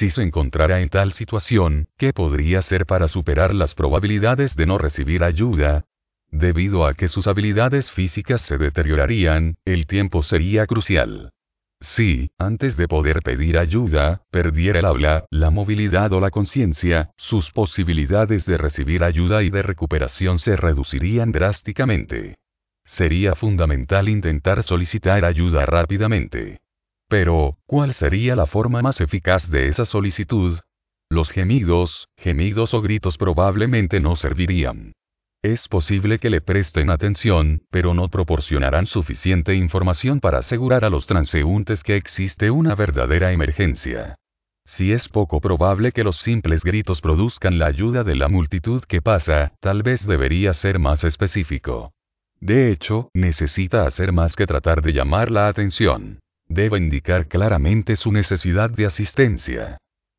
Si se encontrara en tal situación, ¿qué podría hacer para superar las probabilidades de no recibir ayuda? Debido a que sus habilidades físicas se deteriorarían, el tiempo sería crucial. Si, antes de poder pedir ayuda, perdiera el habla, la movilidad o la conciencia, sus posibilidades de recibir ayuda y de recuperación se reducirían drásticamente. Sería fundamental intentar solicitar ayuda rápidamente. Pero, ¿cuál sería la forma más eficaz de esa solicitud? Los gemidos, gemidos o gritos probablemente no servirían. Es posible que le presten atención, pero no proporcionarán suficiente información para asegurar a los transeúntes que existe una verdadera emergencia. Si es poco probable que los simples gritos produzcan la ayuda de la multitud que pasa, tal vez debería ser más específico. De hecho, necesita hacer más que tratar de llamar la atención debe indicar claramente su necesidad de asistencia.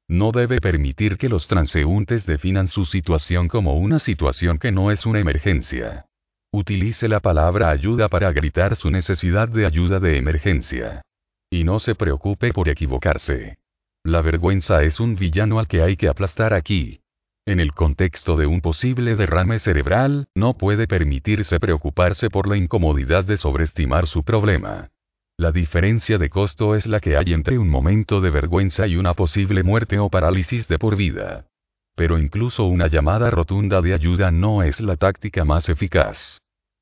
No debe permitir que los transeúntes definan su situación como una situación que no es una emergencia. Utilice la palabra ayuda para gritar su necesidad de ayuda de emergencia. Y no se preocupe por equivocarse. La vergüenza es un villano al que hay que aplastar aquí. En el contexto de un posible derrame cerebral, no puede permitirse preocuparse por la incomodidad de sobreestimar su problema. La diferencia de costo es la que hay entre un momento de vergüenza y una posible muerte o parálisis de por vida. Pero incluso una llamada rotunda de ayuda no es la táctica más eficaz.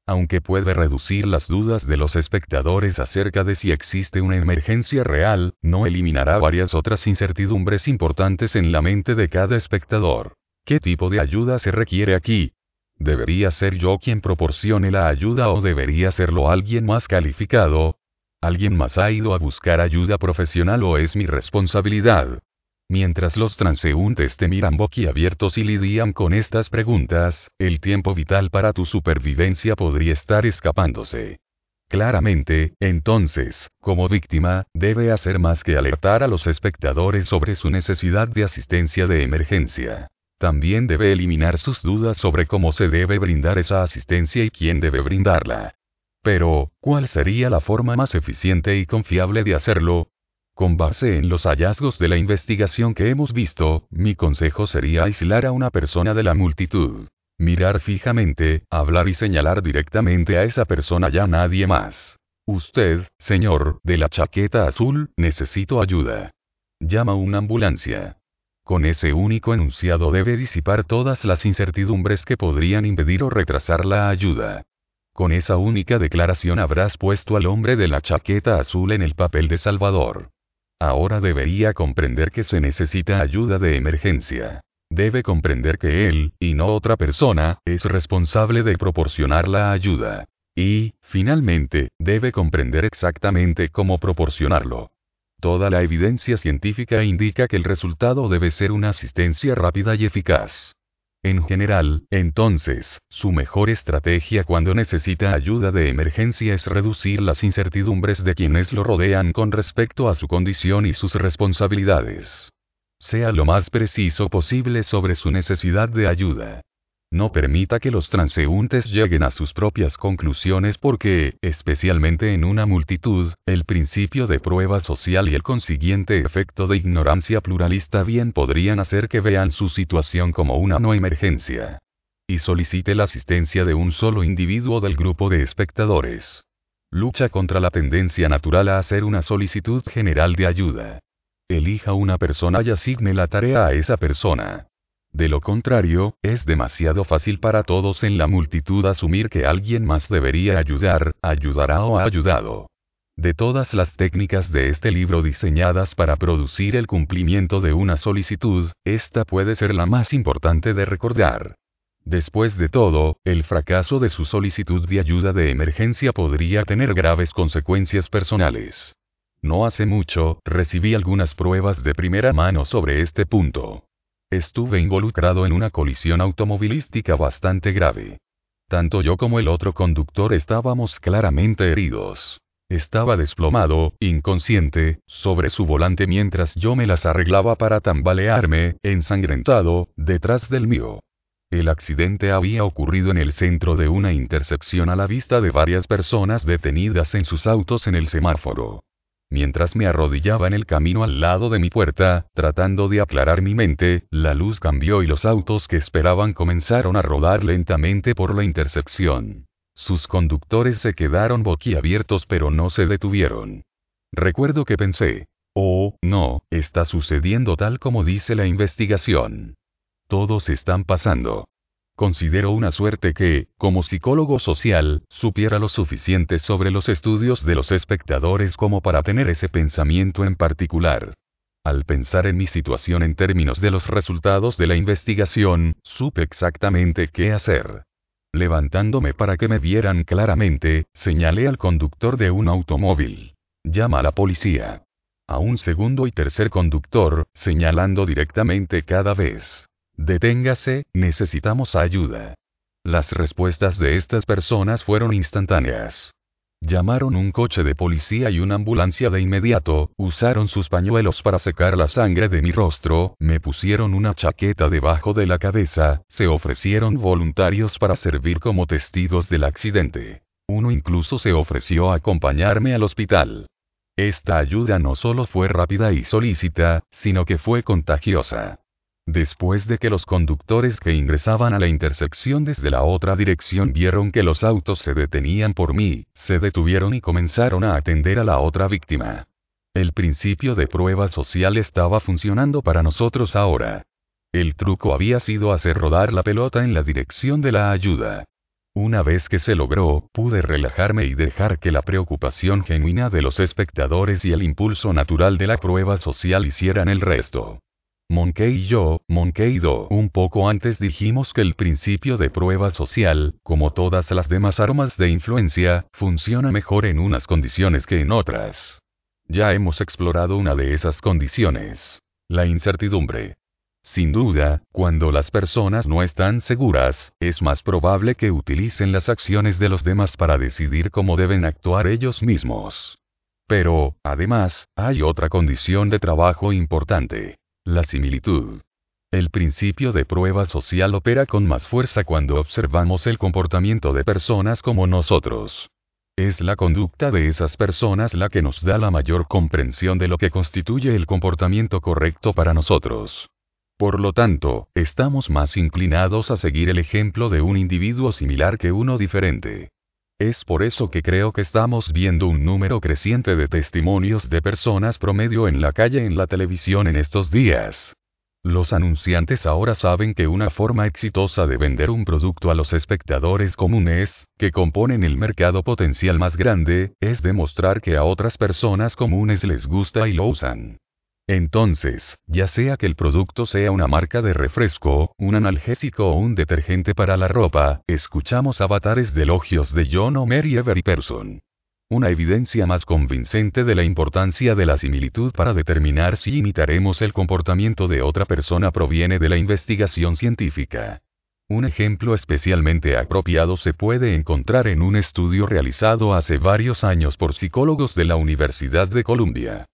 Aunque puede reducir las dudas de los espectadores acerca de si existe una emergencia real, no eliminará varias otras incertidumbres importantes en la mente de cada espectador. ¿Qué tipo de ayuda se requiere aquí? ¿Debería ser yo quien proporcione la ayuda o debería serlo alguien más calificado? ¿Alguien más ha ido a buscar ayuda profesional o es mi responsabilidad? Mientras los transeúntes te miran boquiabiertos y lidian con estas preguntas, el tiempo vital para tu supervivencia podría estar escapándose. Claramente, entonces, como víctima, debe hacer más que alertar a los espectadores sobre su necesidad de asistencia de emergencia. También debe eliminar sus dudas sobre cómo se debe brindar esa asistencia y quién debe brindarla. Pero, ¿cuál sería la forma más eficiente y confiable de hacerlo? Con base en los hallazgos de la investigación que hemos visto, mi consejo sería aislar a una persona de la multitud. Mirar fijamente, hablar y señalar directamente a esa persona y a nadie más. Usted, señor, de la chaqueta azul, necesito ayuda. Llama una ambulancia. Con ese único enunciado debe disipar todas las incertidumbres que podrían impedir o retrasar la ayuda. Con esa única declaración habrás puesto al hombre de la chaqueta azul en el papel de Salvador. Ahora debería comprender que se necesita ayuda de emergencia. Debe comprender que él, y no otra persona, es responsable de proporcionar la ayuda. Y, finalmente, debe comprender exactamente cómo proporcionarlo. Toda la evidencia científica indica que el resultado debe ser una asistencia rápida y eficaz. En general, entonces, su mejor estrategia cuando necesita ayuda de emergencia es reducir las incertidumbres de quienes lo rodean con respecto a su condición y sus responsabilidades. Sea lo más preciso posible sobre su necesidad de ayuda. No permita que los transeúntes lleguen a sus propias conclusiones porque, especialmente en una multitud, el principio de prueba social y el consiguiente efecto de ignorancia pluralista bien podrían hacer que vean su situación como una no emergencia. Y solicite la asistencia de un solo individuo del grupo de espectadores. Lucha contra la tendencia natural a hacer una solicitud general de ayuda. Elija una persona y asigne la tarea a esa persona. De lo contrario, es demasiado fácil para todos en la multitud asumir que alguien más debería ayudar, ayudará o ha ayudado. De todas las técnicas de este libro diseñadas para producir el cumplimiento de una solicitud, esta puede ser la más importante de recordar. Después de todo, el fracaso de su solicitud de ayuda de emergencia podría tener graves consecuencias personales. No hace mucho, recibí algunas pruebas de primera mano sobre este punto. Estuve involucrado en una colisión automovilística bastante grave. Tanto yo como el otro conductor estábamos claramente heridos. Estaba desplomado, inconsciente, sobre su volante mientras yo me las arreglaba para tambalearme, ensangrentado, detrás del mío. El accidente había ocurrido en el centro de una intersección a la vista de varias personas detenidas en sus autos en el semáforo. Mientras me arrodillaba en el camino al lado de mi puerta, tratando de aclarar mi mente, la luz cambió y los autos que esperaban comenzaron a rodar lentamente por la intersección. Sus conductores se quedaron boquiabiertos pero no se detuvieron. Recuerdo que pensé, oh, no, está sucediendo tal como dice la investigación. Todos están pasando. Considero una suerte que, como psicólogo social, supiera lo suficiente sobre los estudios de los espectadores como para tener ese pensamiento en particular. Al pensar en mi situación en términos de los resultados de la investigación, supe exactamente qué hacer. Levantándome para que me vieran claramente, señalé al conductor de un automóvil. Llama a la policía. A un segundo y tercer conductor, señalando directamente cada vez. Deténgase, necesitamos ayuda. Las respuestas de estas personas fueron instantáneas. Llamaron un coche de policía y una ambulancia de inmediato, usaron sus pañuelos para secar la sangre de mi rostro, me pusieron una chaqueta debajo de la cabeza, se ofrecieron voluntarios para servir como testigos del accidente. Uno incluso se ofreció a acompañarme al hospital. Esta ayuda no solo fue rápida y solícita, sino que fue contagiosa. Después de que los conductores que ingresaban a la intersección desde la otra dirección vieron que los autos se detenían por mí, se detuvieron y comenzaron a atender a la otra víctima. El principio de prueba social estaba funcionando para nosotros ahora. El truco había sido hacer rodar la pelota en la dirección de la ayuda. Una vez que se logró, pude relajarme y dejar que la preocupación genuina de los espectadores y el impulso natural de la prueba social hicieran el resto. Monkey y yo, Monkey Do, un poco antes dijimos que el principio de prueba social, como todas las demás armas de influencia, funciona mejor en unas condiciones que en otras. Ya hemos explorado una de esas condiciones. La incertidumbre. Sin duda, cuando las personas no están seguras, es más probable que utilicen las acciones de los demás para decidir cómo deben actuar ellos mismos. Pero, además, hay otra condición de trabajo importante. La similitud. El principio de prueba social opera con más fuerza cuando observamos el comportamiento de personas como nosotros. Es la conducta de esas personas la que nos da la mayor comprensión de lo que constituye el comportamiento correcto para nosotros. Por lo tanto, estamos más inclinados a seguir el ejemplo de un individuo similar que uno diferente. Es por eso que creo que estamos viendo un número creciente de testimonios de personas promedio en la calle en la televisión en estos días. Los anunciantes ahora saben que una forma exitosa de vender un producto a los espectadores comunes, que componen el mercado potencial más grande, es demostrar que a otras personas comunes les gusta y lo usan. Entonces, ya sea que el producto sea una marca de refresco, un analgésico o un detergente para la ropa, escuchamos avatares de elogios de John Homer y Every Person. Una evidencia más convincente de la importancia de la similitud para determinar si imitaremos el comportamiento de otra persona proviene de la investigación científica. Un ejemplo especialmente apropiado se puede encontrar en un estudio realizado hace varios años por psicólogos de la Universidad de Columbia.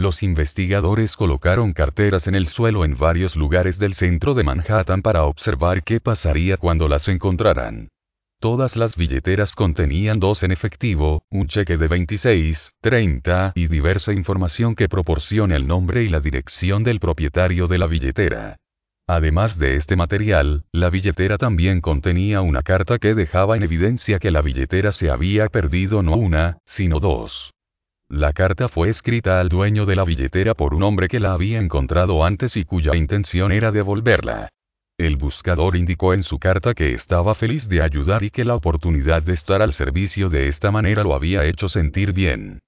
Los investigadores colocaron carteras en el suelo en varios lugares del centro de Manhattan para observar qué pasaría cuando las encontraran. Todas las billeteras contenían dos en efectivo, un cheque de 26, 30 y diversa información que proporciona el nombre y la dirección del propietario de la billetera. Además de este material, la billetera también contenía una carta que dejaba en evidencia que la billetera se había perdido no una, sino dos. La carta fue escrita al dueño de la billetera por un hombre que la había encontrado antes y cuya intención era devolverla. El buscador indicó en su carta que estaba feliz de ayudar y que la oportunidad de estar al servicio de esta manera lo había hecho sentir bien.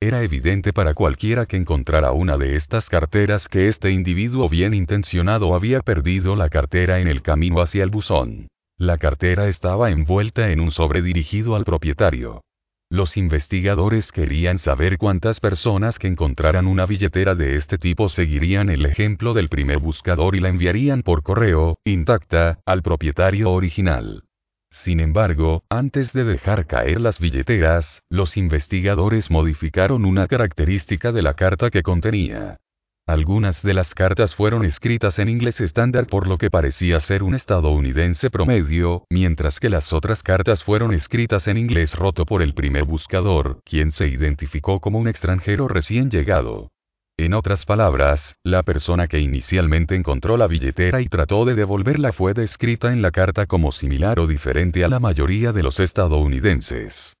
Era evidente para cualquiera que encontrara una de estas carteras que este individuo bien intencionado había perdido la cartera en el camino hacia el buzón. La cartera estaba envuelta en un sobre dirigido al propietario. Los investigadores querían saber cuántas personas que encontraran una billetera de este tipo seguirían el ejemplo del primer buscador y la enviarían por correo, intacta, al propietario original. Sin embargo, antes de dejar caer las billeteras, los investigadores modificaron una característica de la carta que contenía. Algunas de las cartas fueron escritas en inglés estándar por lo que parecía ser un estadounidense promedio, mientras que las otras cartas fueron escritas en inglés roto por el primer buscador, quien se identificó como un extranjero recién llegado. En otras palabras, la persona que inicialmente encontró la billetera y trató de devolverla fue descrita en la carta como similar o diferente a la mayoría de los estadounidenses.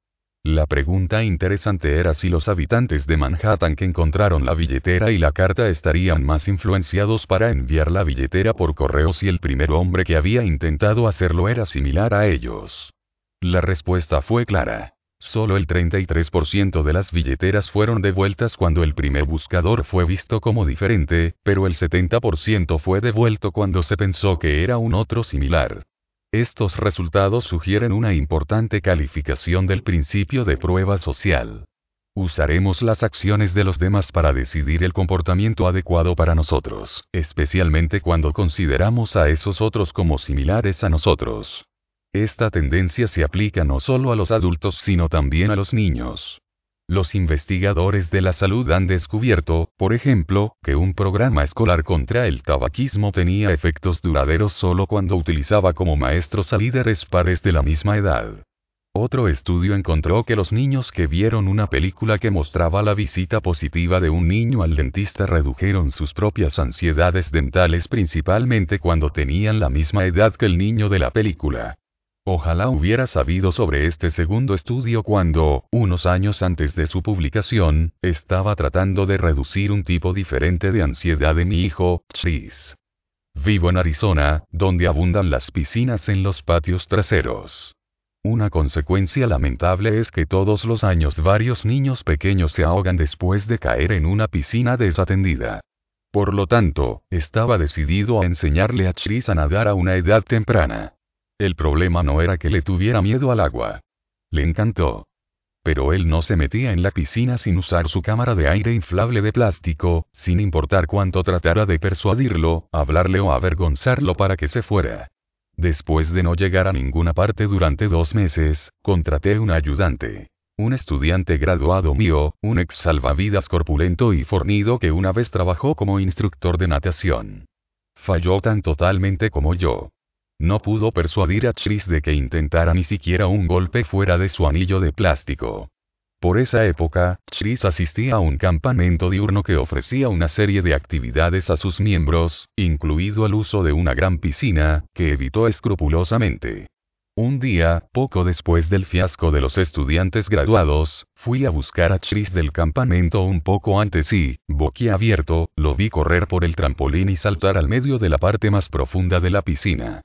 La pregunta interesante era si los habitantes de Manhattan que encontraron la billetera y la carta estarían más influenciados para enviar la billetera por correo si el primer hombre que había intentado hacerlo era similar a ellos. La respuesta fue clara. Solo el 33% de las billeteras fueron devueltas cuando el primer buscador fue visto como diferente, pero el 70% fue devuelto cuando se pensó que era un otro similar. Estos resultados sugieren una importante calificación del principio de prueba social. Usaremos las acciones de los demás para decidir el comportamiento adecuado para nosotros, especialmente cuando consideramos a esos otros como similares a nosotros. Esta tendencia se aplica no solo a los adultos sino también a los niños. Los investigadores de la salud han descubierto, por ejemplo, que un programa escolar contra el tabaquismo tenía efectos duraderos solo cuando utilizaba como maestros a líderes pares de la misma edad. Otro estudio encontró que los niños que vieron una película que mostraba la visita positiva de un niño al dentista redujeron sus propias ansiedades dentales principalmente cuando tenían la misma edad que el niño de la película. Ojalá hubiera sabido sobre este segundo estudio cuando, unos años antes de su publicación, estaba tratando de reducir un tipo diferente de ansiedad de mi hijo, Chris. Vivo en Arizona, donde abundan las piscinas en los patios traseros. Una consecuencia lamentable es que todos los años varios niños pequeños se ahogan después de caer en una piscina desatendida. Por lo tanto, estaba decidido a enseñarle a Chris a nadar a una edad temprana. El problema no era que le tuviera miedo al agua. Le encantó. Pero él no se metía en la piscina sin usar su cámara de aire inflable de plástico, sin importar cuánto tratara de persuadirlo, hablarle o avergonzarlo para que se fuera. Después de no llegar a ninguna parte durante dos meses, contraté un ayudante. Un estudiante graduado mío, un ex salvavidas corpulento y fornido que una vez trabajó como instructor de natación. Falló tan totalmente como yo. No pudo persuadir a Chris de que intentara ni siquiera un golpe fuera de su anillo de plástico. Por esa época, Chris asistía a un campamento diurno que ofrecía una serie de actividades a sus miembros, incluido el uso de una gran piscina, que evitó escrupulosamente. Un día, poco después del fiasco de los estudiantes graduados, fui a buscar a Chris del campamento un poco antes y, boquiabierto, lo vi correr por el trampolín y saltar al medio de la parte más profunda de la piscina.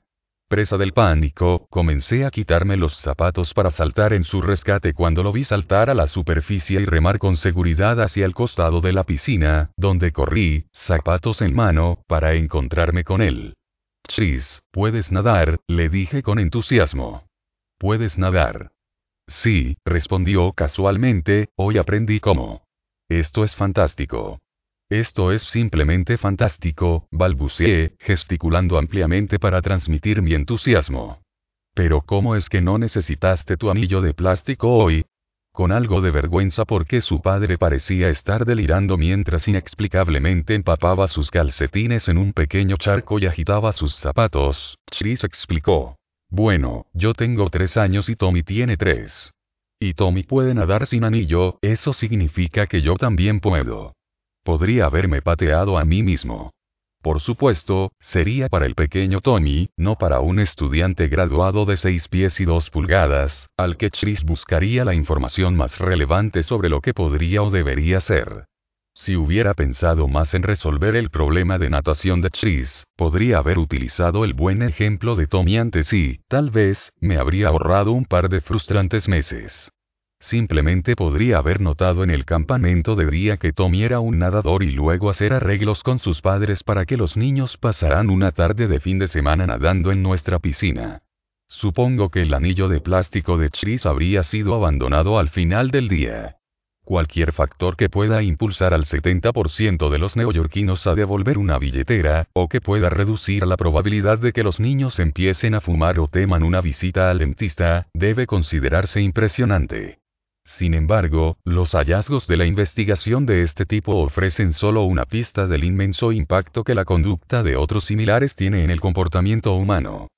Presa del pánico, comencé a quitarme los zapatos para saltar en su rescate cuando lo vi saltar a la superficie y remar con seguridad hacia el costado de la piscina, donde corrí, zapatos en mano, para encontrarme con él. Chris, ¿puedes nadar? le dije con entusiasmo. ¿Puedes nadar? Sí, respondió casualmente, hoy aprendí cómo. Esto es fantástico. Esto es simplemente fantástico, balbuceé, gesticulando ampliamente para transmitir mi entusiasmo. Pero ¿cómo es que no necesitaste tu anillo de plástico hoy? Con algo de vergüenza porque su padre parecía estar delirando mientras inexplicablemente empapaba sus calcetines en un pequeño charco y agitaba sus zapatos, Chris explicó. Bueno, yo tengo tres años y Tommy tiene tres. Y Tommy puede nadar sin anillo, eso significa que yo también puedo. Podría haberme pateado a mí mismo. Por supuesto, sería para el pequeño Tommy, no para un estudiante graduado de 6 pies y 2 pulgadas, al que Chris buscaría la información más relevante sobre lo que podría o debería ser. Si hubiera pensado más en resolver el problema de natación de Chris, podría haber utilizado el buen ejemplo de Tommy antes y, tal vez, me habría ahorrado un par de frustrantes meses. Simplemente podría haber notado en el campamento de día que Tommy era un nadador y luego hacer arreglos con sus padres para que los niños pasaran una tarde de fin de semana nadando en nuestra piscina. Supongo que el anillo de plástico de Chris habría sido abandonado al final del día. Cualquier factor que pueda impulsar al 70% de los neoyorquinos a devolver una billetera, o que pueda reducir la probabilidad de que los niños empiecen a fumar o teman una visita al dentista, debe considerarse impresionante. Sin embargo, los hallazgos de la investigación de este tipo ofrecen solo una pista del inmenso impacto que la conducta de otros similares tiene en el comportamiento humano.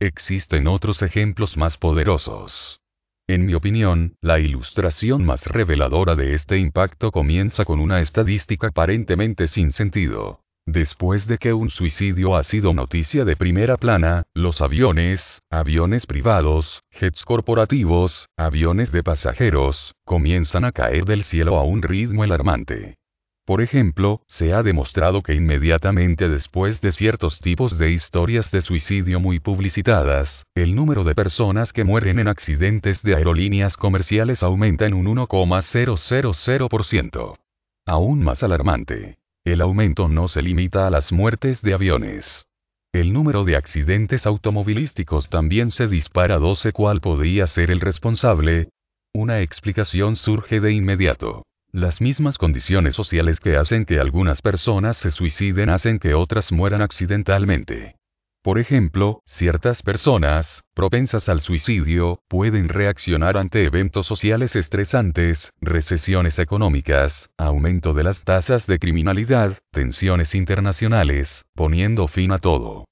Existen otros ejemplos más poderosos. En mi opinión, la ilustración más reveladora de este impacto comienza con una estadística aparentemente sin sentido. Después de que un suicidio ha sido noticia de primera plana, los aviones, aviones privados, jets corporativos, aviones de pasajeros, comienzan a caer del cielo a un ritmo alarmante. Por ejemplo, se ha demostrado que inmediatamente después de ciertos tipos de historias de suicidio muy publicitadas, el número de personas que mueren en accidentes de aerolíneas comerciales aumenta en un 1,000%. Aún más alarmante. El aumento no se limita a las muertes de aviones. El número de accidentes automovilísticos también se dispara 12. ¿Cuál podría ser el responsable? Una explicación surge de inmediato. Las mismas condiciones sociales que hacen que algunas personas se suiciden hacen que otras mueran accidentalmente. Por ejemplo, ciertas personas, propensas al suicidio, pueden reaccionar ante eventos sociales estresantes, recesiones económicas, aumento de las tasas de criminalidad, tensiones internacionales, poniendo fin a todo.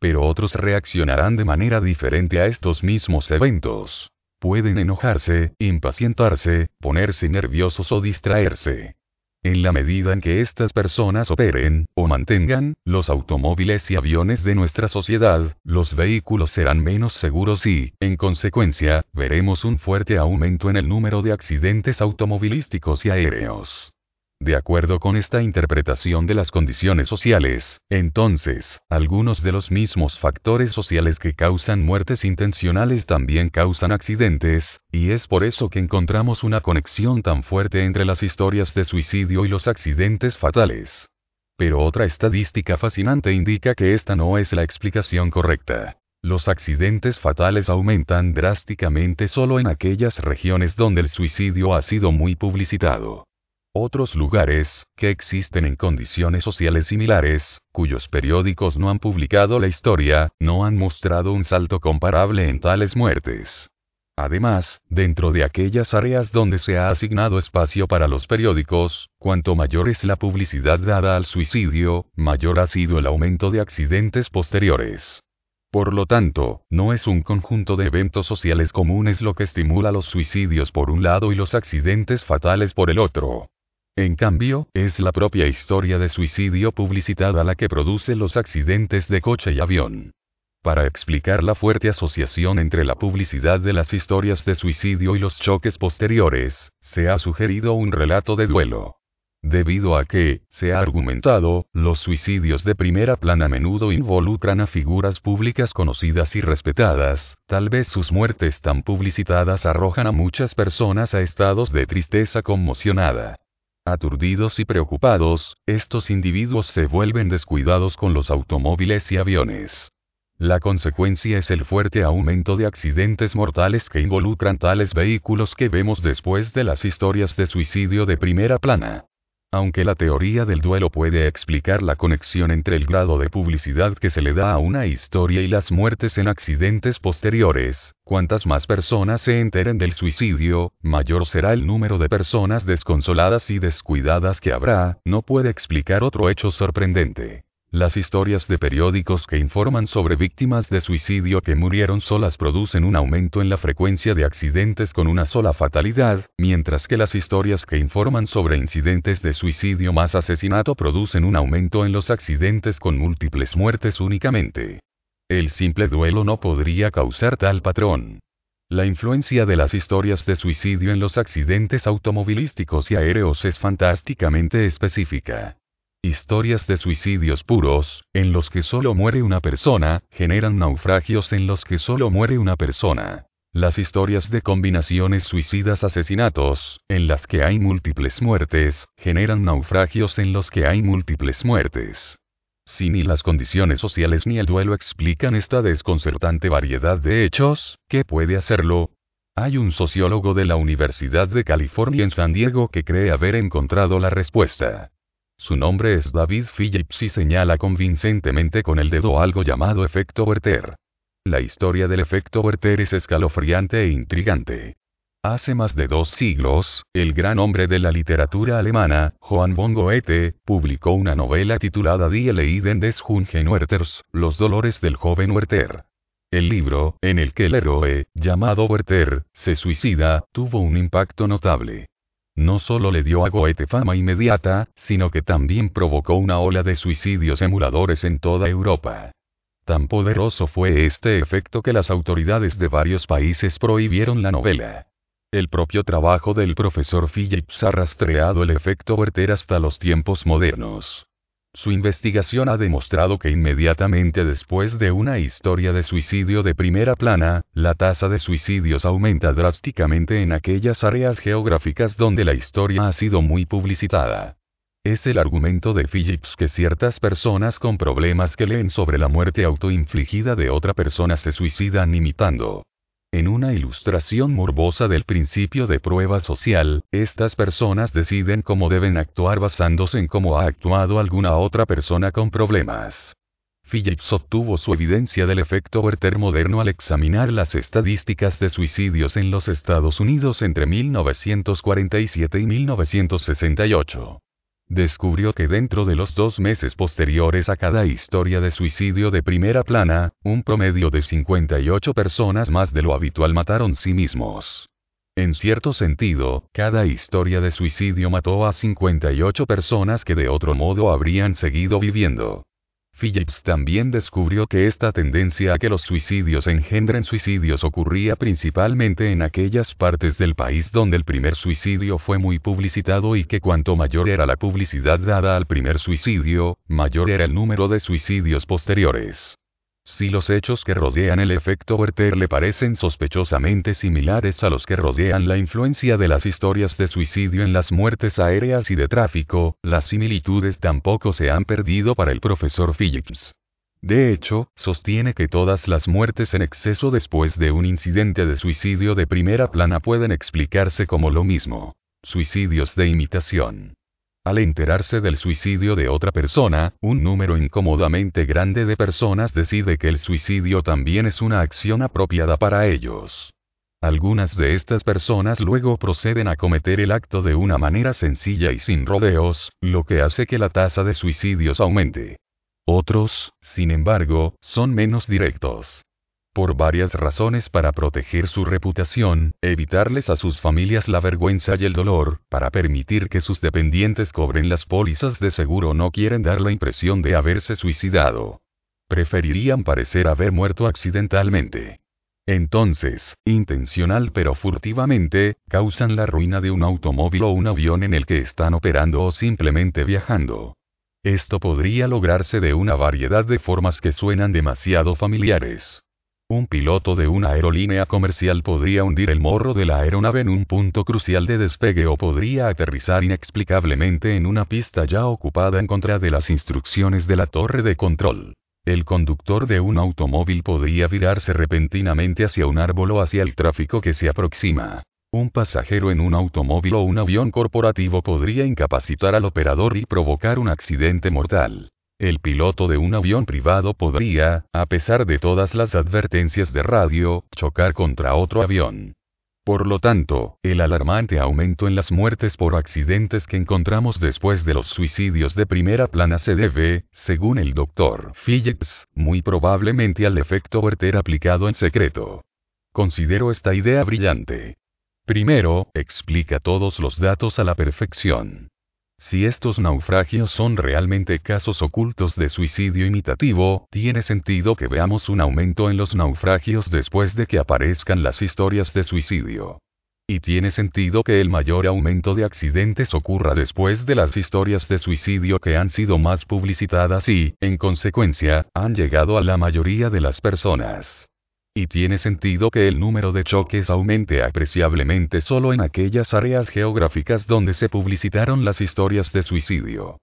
Pero otros reaccionarán de manera diferente a estos mismos eventos. Pueden enojarse, impacientarse, ponerse nerviosos o distraerse. En la medida en que estas personas operen, o mantengan, los automóviles y aviones de nuestra sociedad, los vehículos serán menos seguros y, en consecuencia, veremos un fuerte aumento en el número de accidentes automovilísticos y aéreos. De acuerdo con esta interpretación de las condiciones sociales, entonces, algunos de los mismos factores sociales que causan muertes intencionales también causan accidentes, y es por eso que encontramos una conexión tan fuerte entre las historias de suicidio y los accidentes fatales. Pero otra estadística fascinante indica que esta no es la explicación correcta. Los accidentes fatales aumentan drásticamente solo en aquellas regiones donde el suicidio ha sido muy publicitado. Otros lugares, que existen en condiciones sociales similares, cuyos periódicos no han publicado la historia, no han mostrado un salto comparable en tales muertes. Además, dentro de aquellas áreas donde se ha asignado espacio para los periódicos, cuanto mayor es la publicidad dada al suicidio, mayor ha sido el aumento de accidentes posteriores. Por lo tanto, no es un conjunto de eventos sociales comunes lo que estimula los suicidios por un lado y los accidentes fatales por el otro. En cambio, es la propia historia de suicidio publicitada la que produce los accidentes de coche y avión. Para explicar la fuerte asociación entre la publicidad de las historias de suicidio y los choques posteriores, se ha sugerido un relato de duelo. Debido a que, se ha argumentado, los suicidios de primera plana a menudo involucran a figuras públicas conocidas y respetadas, tal vez sus muertes tan publicitadas arrojan a muchas personas a estados de tristeza conmocionada. Aturdidos y preocupados, estos individuos se vuelven descuidados con los automóviles y aviones. La consecuencia es el fuerte aumento de accidentes mortales que involucran tales vehículos que vemos después de las historias de suicidio de primera plana. Aunque la teoría del duelo puede explicar la conexión entre el grado de publicidad que se le da a una historia y las muertes en accidentes posteriores, cuantas más personas se enteren del suicidio, mayor será el número de personas desconsoladas y descuidadas que habrá, no puede explicar otro hecho sorprendente. Las historias de periódicos que informan sobre víctimas de suicidio que murieron solas producen un aumento en la frecuencia de accidentes con una sola fatalidad, mientras que las historias que informan sobre incidentes de suicidio más asesinato producen un aumento en los accidentes con múltiples muertes únicamente. El simple duelo no podría causar tal patrón. La influencia de las historias de suicidio en los accidentes automovilísticos y aéreos es fantásticamente específica. Historias de suicidios puros, en los que solo muere una persona, generan naufragios en los que solo muere una persona. Las historias de combinaciones suicidas asesinatos, en las que hay múltiples muertes, generan naufragios en los que hay múltiples muertes. Si ni las condiciones sociales ni el duelo explican esta desconcertante variedad de hechos, ¿qué puede hacerlo? Hay un sociólogo de la Universidad de California en San Diego que cree haber encontrado la respuesta. Su nombre es David Phillips y señala convincentemente con el dedo algo llamado efecto Werther. La historia del efecto Werther es escalofriante e intrigante. Hace más de dos siglos, el gran hombre de la literatura alemana, Johann von Goethe, publicó una novela titulada Die Leiden des jungen Werthers, Los dolores del joven Werther. El libro, en el que el héroe, llamado Werther, se suicida, tuvo un impacto notable. No solo le dio a Goethe fama inmediata, sino que también provocó una ola de suicidios emuladores en toda Europa. Tan poderoso fue este efecto que las autoridades de varios países prohibieron la novela. El propio trabajo del profesor Phillips ha rastreado el efecto Werther hasta los tiempos modernos. Su investigación ha demostrado que inmediatamente después de una historia de suicidio de primera plana, la tasa de suicidios aumenta drásticamente en aquellas áreas geográficas donde la historia ha sido muy publicitada. Es el argumento de Phillips que ciertas personas con problemas que leen sobre la muerte autoinfligida de otra persona se suicidan imitando en una ilustración morbosa del principio de prueba social, estas personas deciden cómo deben actuar basándose en cómo ha actuado alguna otra persona con problemas. Phillips obtuvo su evidencia del efecto Werther moderno al examinar las estadísticas de suicidios en los Estados Unidos entre 1947 y 1968 descubrió que dentro de los dos meses posteriores a cada historia de suicidio de primera plana, un promedio de 58 personas más de lo habitual mataron sí mismos. En cierto sentido, cada historia de suicidio mató a 58 personas que de otro modo habrían seguido viviendo. Phillips también descubrió que esta tendencia a que los suicidios engendren suicidios ocurría principalmente en aquellas partes del país donde el primer suicidio fue muy publicitado y que cuanto mayor era la publicidad dada al primer suicidio, mayor era el número de suicidios posteriores. Si los hechos que rodean el efecto Werther le parecen sospechosamente similares a los que rodean la influencia de las historias de suicidio en las muertes aéreas y de tráfico, las similitudes tampoco se han perdido para el profesor Phillips. De hecho, sostiene que todas las muertes en exceso después de un incidente de suicidio de primera plana pueden explicarse como lo mismo. Suicidios de imitación. Al enterarse del suicidio de otra persona, un número incómodamente grande de personas decide que el suicidio también es una acción apropiada para ellos. Algunas de estas personas luego proceden a cometer el acto de una manera sencilla y sin rodeos, lo que hace que la tasa de suicidios aumente. Otros, sin embargo, son menos directos por varias razones para proteger su reputación, evitarles a sus familias la vergüenza y el dolor, para permitir que sus dependientes cobren las pólizas de seguro no quieren dar la impresión de haberse suicidado. Preferirían parecer haber muerto accidentalmente. Entonces, intencional pero furtivamente, causan la ruina de un automóvil o un avión en el que están operando o simplemente viajando. Esto podría lograrse de una variedad de formas que suenan demasiado familiares. Un piloto de una aerolínea comercial podría hundir el morro de la aeronave en un punto crucial de despegue o podría aterrizar inexplicablemente en una pista ya ocupada en contra de las instrucciones de la torre de control. El conductor de un automóvil podría virarse repentinamente hacia un árbol o hacia el tráfico que se aproxima. Un pasajero en un automóvil o un avión corporativo podría incapacitar al operador y provocar un accidente mortal. El piloto de un avión privado podría, a pesar de todas las advertencias de radio, chocar contra otro avión. Por lo tanto, el alarmante aumento en las muertes por accidentes que encontramos después de los suicidios de primera plana se debe, según el doctor Phillips, muy probablemente al efecto Werther aplicado en secreto. Considero esta idea brillante. Primero, explica todos los datos a la perfección. Si estos naufragios son realmente casos ocultos de suicidio imitativo, tiene sentido que veamos un aumento en los naufragios después de que aparezcan las historias de suicidio. Y tiene sentido que el mayor aumento de accidentes ocurra después de las historias de suicidio que han sido más publicitadas y, en consecuencia, han llegado a la mayoría de las personas. Y tiene sentido que el número de choques aumente apreciablemente solo en aquellas áreas geográficas donde se publicitaron las historias de suicidio.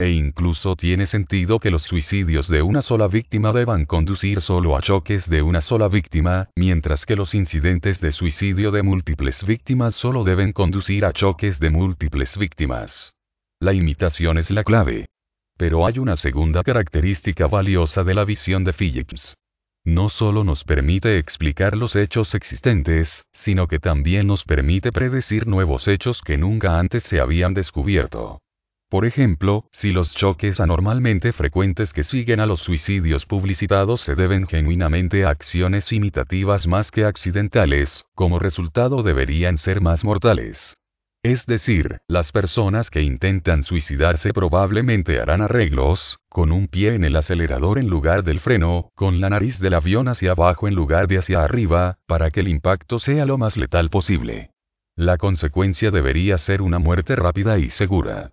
E incluso tiene sentido que los suicidios de una sola víctima deban conducir solo a choques de una sola víctima, mientras que los incidentes de suicidio de múltiples víctimas solo deben conducir a choques de múltiples víctimas. La imitación es la clave. Pero hay una segunda característica valiosa de la visión de Phillips. No solo nos permite explicar los hechos existentes, sino que también nos permite predecir nuevos hechos que nunca antes se habían descubierto. Por ejemplo, si los choques anormalmente frecuentes que siguen a los suicidios publicitados se deben genuinamente a acciones imitativas más que accidentales, como resultado deberían ser más mortales. Es decir, las personas que intentan suicidarse probablemente harán arreglos, con un pie en el acelerador en lugar del freno, con la nariz del avión hacia abajo en lugar de hacia arriba, para que el impacto sea lo más letal posible. La consecuencia debería ser una muerte rápida y segura.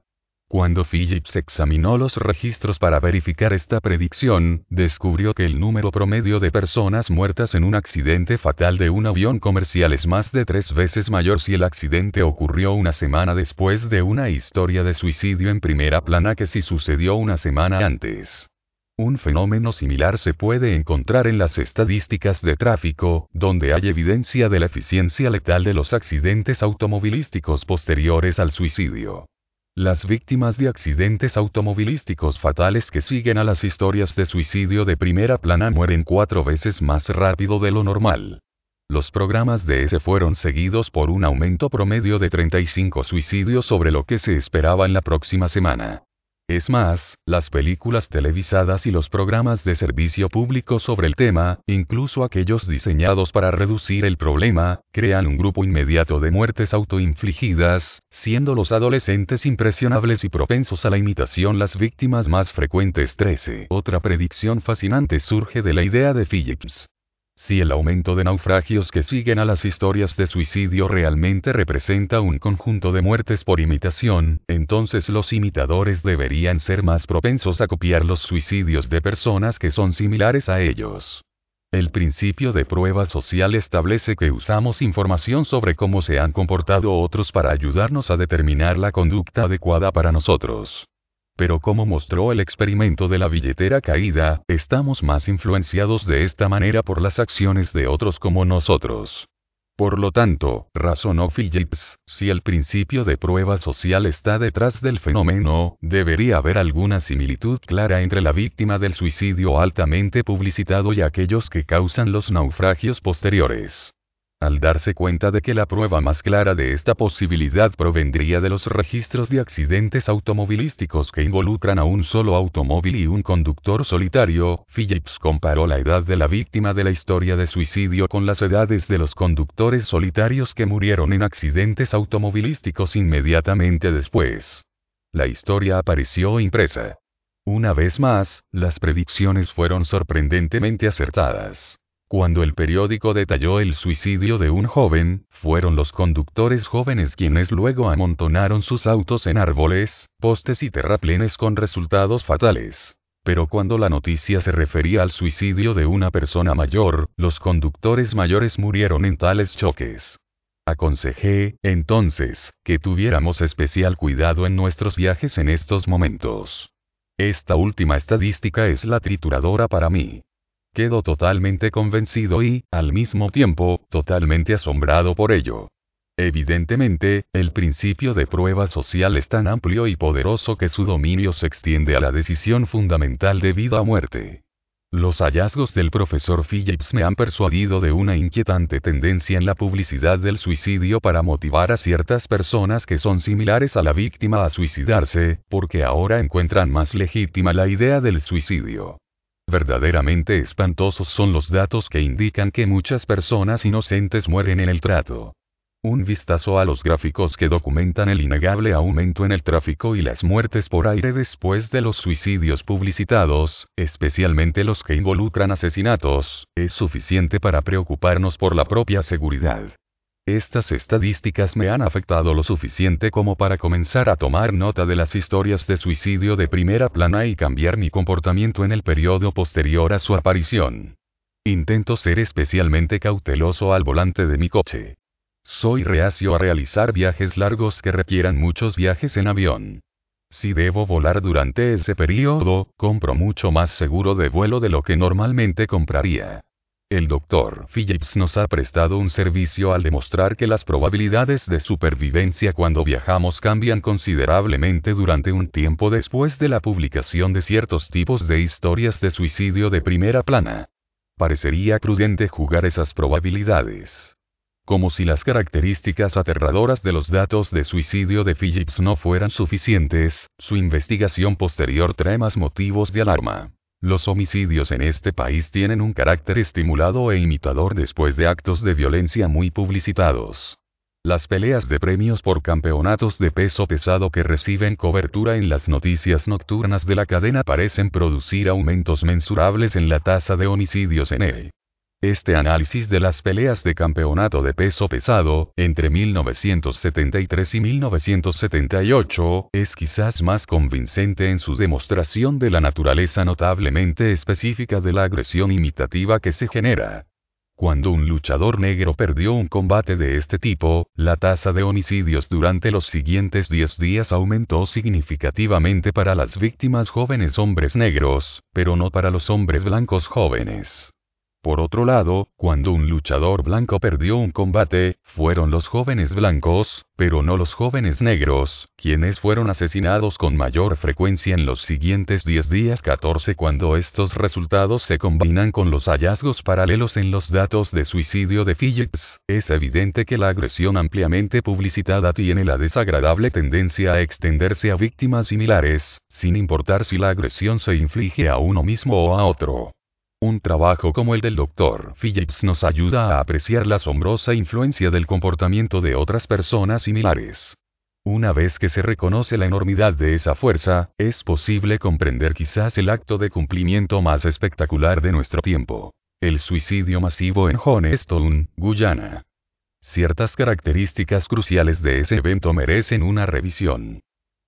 Cuando Phillips examinó los registros para verificar esta predicción, descubrió que el número promedio de personas muertas en un accidente fatal de un avión comercial es más de tres veces mayor si el accidente ocurrió una semana después de una historia de suicidio en primera plana que si sucedió una semana antes. Un fenómeno similar se puede encontrar en las estadísticas de tráfico, donde hay evidencia de la eficiencia letal de los accidentes automovilísticos posteriores al suicidio. Las víctimas de accidentes automovilísticos fatales que siguen a las historias de suicidio de primera plana mueren cuatro veces más rápido de lo normal. Los programas de ese fueron seguidos por un aumento promedio de 35 suicidios sobre lo que se esperaba en la próxima semana. Es más, las películas televisadas y los programas de servicio público sobre el tema, incluso aquellos diseñados para reducir el problema, crean un grupo inmediato de muertes autoinfligidas, siendo los adolescentes impresionables y propensos a la imitación las víctimas más frecuentes 13. Otra predicción fascinante surge de la idea de Phillips. Si el aumento de naufragios que siguen a las historias de suicidio realmente representa un conjunto de muertes por imitación, entonces los imitadores deberían ser más propensos a copiar los suicidios de personas que son similares a ellos. El principio de prueba social establece que usamos información sobre cómo se han comportado otros para ayudarnos a determinar la conducta adecuada para nosotros. Pero como mostró el experimento de la billetera caída, estamos más influenciados de esta manera por las acciones de otros como nosotros. Por lo tanto, razonó Phillips, si el principio de prueba social está detrás del fenómeno, debería haber alguna similitud clara entre la víctima del suicidio altamente publicitado y aquellos que causan los naufragios posteriores. Al darse cuenta de que la prueba más clara de esta posibilidad provendría de los registros de accidentes automovilísticos que involucran a un solo automóvil y un conductor solitario, Phillips comparó la edad de la víctima de la historia de suicidio con las edades de los conductores solitarios que murieron en accidentes automovilísticos inmediatamente después. La historia apareció impresa. Una vez más, las predicciones fueron sorprendentemente acertadas. Cuando el periódico detalló el suicidio de un joven, fueron los conductores jóvenes quienes luego amontonaron sus autos en árboles, postes y terraplenes con resultados fatales. Pero cuando la noticia se refería al suicidio de una persona mayor, los conductores mayores murieron en tales choques. Aconsejé, entonces, que tuviéramos especial cuidado en nuestros viajes en estos momentos. Esta última estadística es la trituradora para mí. Quedo totalmente convencido y, al mismo tiempo, totalmente asombrado por ello. Evidentemente, el principio de prueba social es tan amplio y poderoso que su dominio se extiende a la decisión fundamental de vida o muerte. Los hallazgos del profesor Phillips me han persuadido de una inquietante tendencia en la publicidad del suicidio para motivar a ciertas personas que son similares a la víctima a suicidarse, porque ahora encuentran más legítima la idea del suicidio. Verdaderamente espantosos son los datos que indican que muchas personas inocentes mueren en el trato. Un vistazo a los gráficos que documentan el innegable aumento en el tráfico y las muertes por aire después de los suicidios publicitados, especialmente los que involucran asesinatos, es suficiente para preocuparnos por la propia seguridad. Estas estadísticas me han afectado lo suficiente como para comenzar a tomar nota de las historias de suicidio de primera plana y cambiar mi comportamiento en el periodo posterior a su aparición. Intento ser especialmente cauteloso al volante de mi coche. Soy reacio a realizar viajes largos que requieran muchos viajes en avión. Si debo volar durante ese periodo, compro mucho más seguro de vuelo de lo que normalmente compraría. El Dr. Phillips nos ha prestado un servicio al demostrar que las probabilidades de supervivencia cuando viajamos cambian considerablemente durante un tiempo después de la publicación de ciertos tipos de historias de suicidio de primera plana. parecería prudente jugar esas probabilidades. Como si las características aterradoras de los datos de suicidio de Phillips no fueran suficientes, su investigación posterior trae más motivos de alarma. Los homicidios en este país tienen un carácter estimulado e imitador después de actos de violencia muy publicitados. Las peleas de premios por campeonatos de peso pesado que reciben cobertura en las noticias nocturnas de la cadena parecen producir aumentos mensurables en la tasa de homicidios en él. Este análisis de las peleas de campeonato de peso pesado, entre 1973 y 1978, es quizás más convincente en su demostración de la naturaleza notablemente específica de la agresión imitativa que se genera. Cuando un luchador negro perdió un combate de este tipo, la tasa de homicidios durante los siguientes 10 días aumentó significativamente para las víctimas jóvenes hombres negros, pero no para los hombres blancos jóvenes. Por otro lado, cuando un luchador blanco perdió un combate, fueron los jóvenes blancos, pero no los jóvenes negros, quienes fueron asesinados con mayor frecuencia en los siguientes 10 días 14 cuando estos resultados se combinan con los hallazgos paralelos en los datos de suicidio de Phillips, es evidente que la agresión ampliamente publicitada tiene la desagradable tendencia a extenderse a víctimas similares, sin importar si la agresión se inflige a uno mismo o a otro. Un trabajo como el del Dr. Phillips nos ayuda a apreciar la asombrosa influencia del comportamiento de otras personas similares. Una vez que se reconoce la enormidad de esa fuerza, es posible comprender quizás el acto de cumplimiento más espectacular de nuestro tiempo. El suicidio masivo en Jonestown, Guyana. Ciertas características cruciales de ese evento merecen una revisión.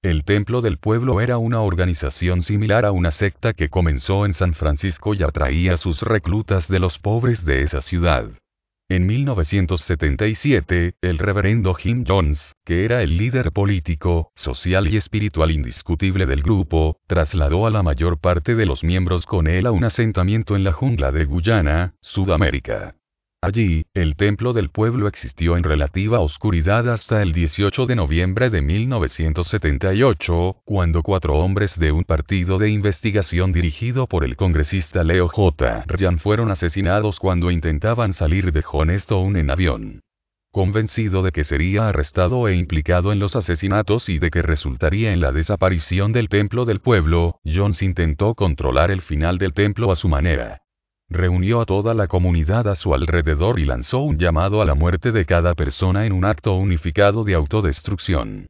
El Templo del Pueblo era una organización similar a una secta que comenzó en San Francisco y atraía a sus reclutas de los pobres de esa ciudad. En 1977, el reverendo Jim Jones, que era el líder político, social y espiritual indiscutible del grupo, trasladó a la mayor parte de los miembros con él a un asentamiento en la jungla de Guyana, Sudamérica. Allí, el templo del pueblo existió en relativa oscuridad hasta el 18 de noviembre de 1978, cuando cuatro hombres de un partido de investigación dirigido por el congresista Leo J. Ryan fueron asesinados cuando intentaban salir de Jonestown en avión. Convencido de que sería arrestado e implicado en los asesinatos y de que resultaría en la desaparición del templo del pueblo, Jones intentó controlar el final del templo a su manera. Reunió a toda la comunidad a su alrededor y lanzó un llamado a la muerte de cada persona en un acto unificado de autodestrucción.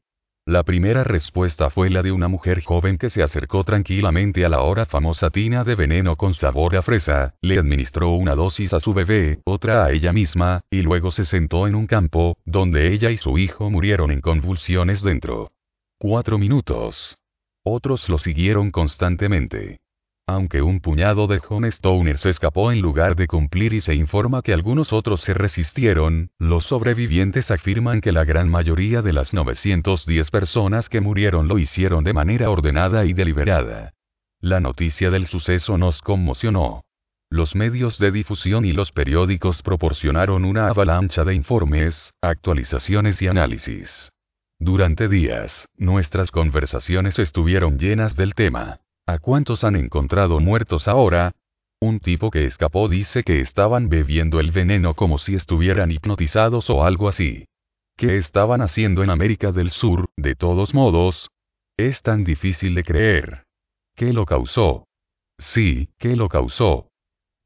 La primera respuesta fue la de una mujer joven que se acercó tranquilamente a la ahora famosa tina de veneno con sabor a fresa, le administró una dosis a su bebé, otra a ella misma, y luego se sentó en un campo, donde ella y su hijo murieron en convulsiones dentro. Cuatro minutos. Otros lo siguieron constantemente. Aunque un puñado de Stoners escapó en lugar de cumplir y se informa que algunos otros se resistieron, los sobrevivientes afirman que la gran mayoría de las 910 personas que murieron lo hicieron de manera ordenada y deliberada. La noticia del suceso nos conmocionó. Los medios de difusión y los periódicos proporcionaron una avalancha de informes, actualizaciones y análisis. Durante días, nuestras conversaciones estuvieron llenas del tema. ¿A cuántos han encontrado muertos ahora? Un tipo que escapó dice que estaban bebiendo el veneno como si estuvieran hipnotizados o algo así. ¿Qué estaban haciendo en América del Sur, de todos modos? Es tan difícil de creer. ¿Qué lo causó? Sí, ¿qué lo causó?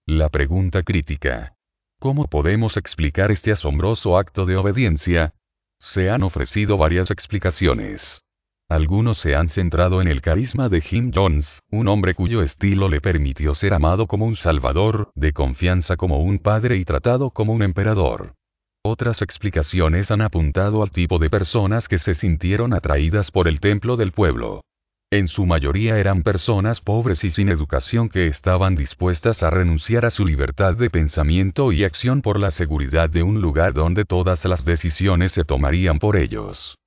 La pregunta crítica. ¿Cómo podemos explicar este asombroso acto de obediencia? Se han ofrecido varias explicaciones. Algunos se han centrado en el carisma de Jim Jones, un hombre cuyo estilo le permitió ser amado como un salvador, de confianza como un padre y tratado como un emperador. Otras explicaciones han apuntado al tipo de personas que se sintieron atraídas por el templo del pueblo. En su mayoría eran personas pobres y sin educación que estaban dispuestas a renunciar a su libertad de pensamiento y acción por la seguridad de un lugar donde todas las decisiones se tomarían por ellos.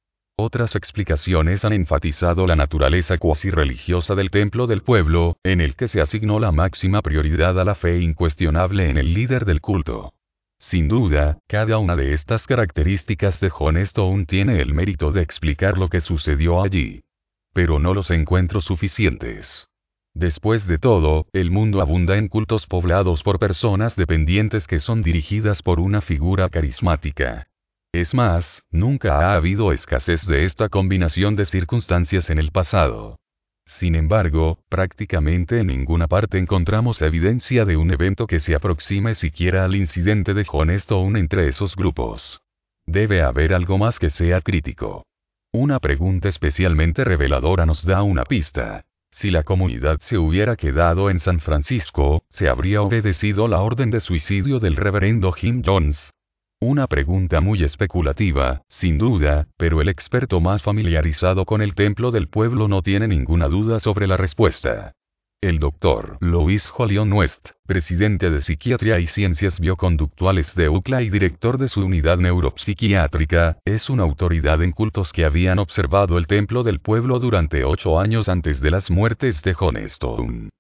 Otras explicaciones han enfatizado la naturaleza cuasi religiosa del templo del pueblo, en el que se asignó la máxima prioridad a la fe incuestionable en el líder del culto. Sin duda, cada una de estas características de John Stone tiene el mérito de explicar lo que sucedió allí. Pero no los encuentro suficientes. Después de todo, el mundo abunda en cultos poblados por personas dependientes que son dirigidas por una figura carismática. Es más, nunca ha habido escasez de esta combinación de circunstancias en el pasado. Sin embargo, prácticamente en ninguna parte encontramos evidencia de un evento que se aproxime siquiera al incidente de Stone entre esos grupos. Debe haber algo más que sea crítico. Una pregunta especialmente reveladora nos da una pista. Si la comunidad se hubiera quedado en San Francisco, se habría obedecido la orden de suicidio del reverendo Jim Jones. Una pregunta muy especulativa, sin duda, pero el experto más familiarizado con el templo del pueblo no tiene ninguna duda sobre la respuesta. El doctor Louis Jolion West, presidente de Psiquiatría y Ciencias Bioconductuales de UCLA y director de su unidad neuropsiquiátrica, es una autoridad en cultos que habían observado el templo del pueblo durante ocho años antes de las muertes de Stone.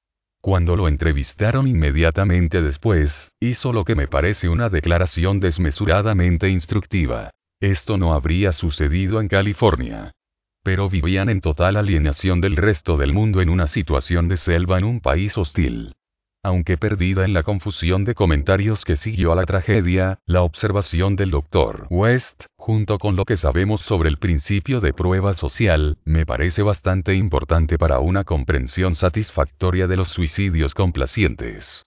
Cuando lo entrevistaron inmediatamente después, hizo lo que me parece una declaración desmesuradamente instructiva. Esto no habría sucedido en California pero vivían en total alienación del resto del mundo en una situación de selva en un país hostil. Aunque perdida en la confusión de comentarios que siguió a la tragedia, la observación del Dr. West, junto con lo que sabemos sobre el principio de prueba social, me parece bastante importante para una comprensión satisfactoria de los suicidios complacientes.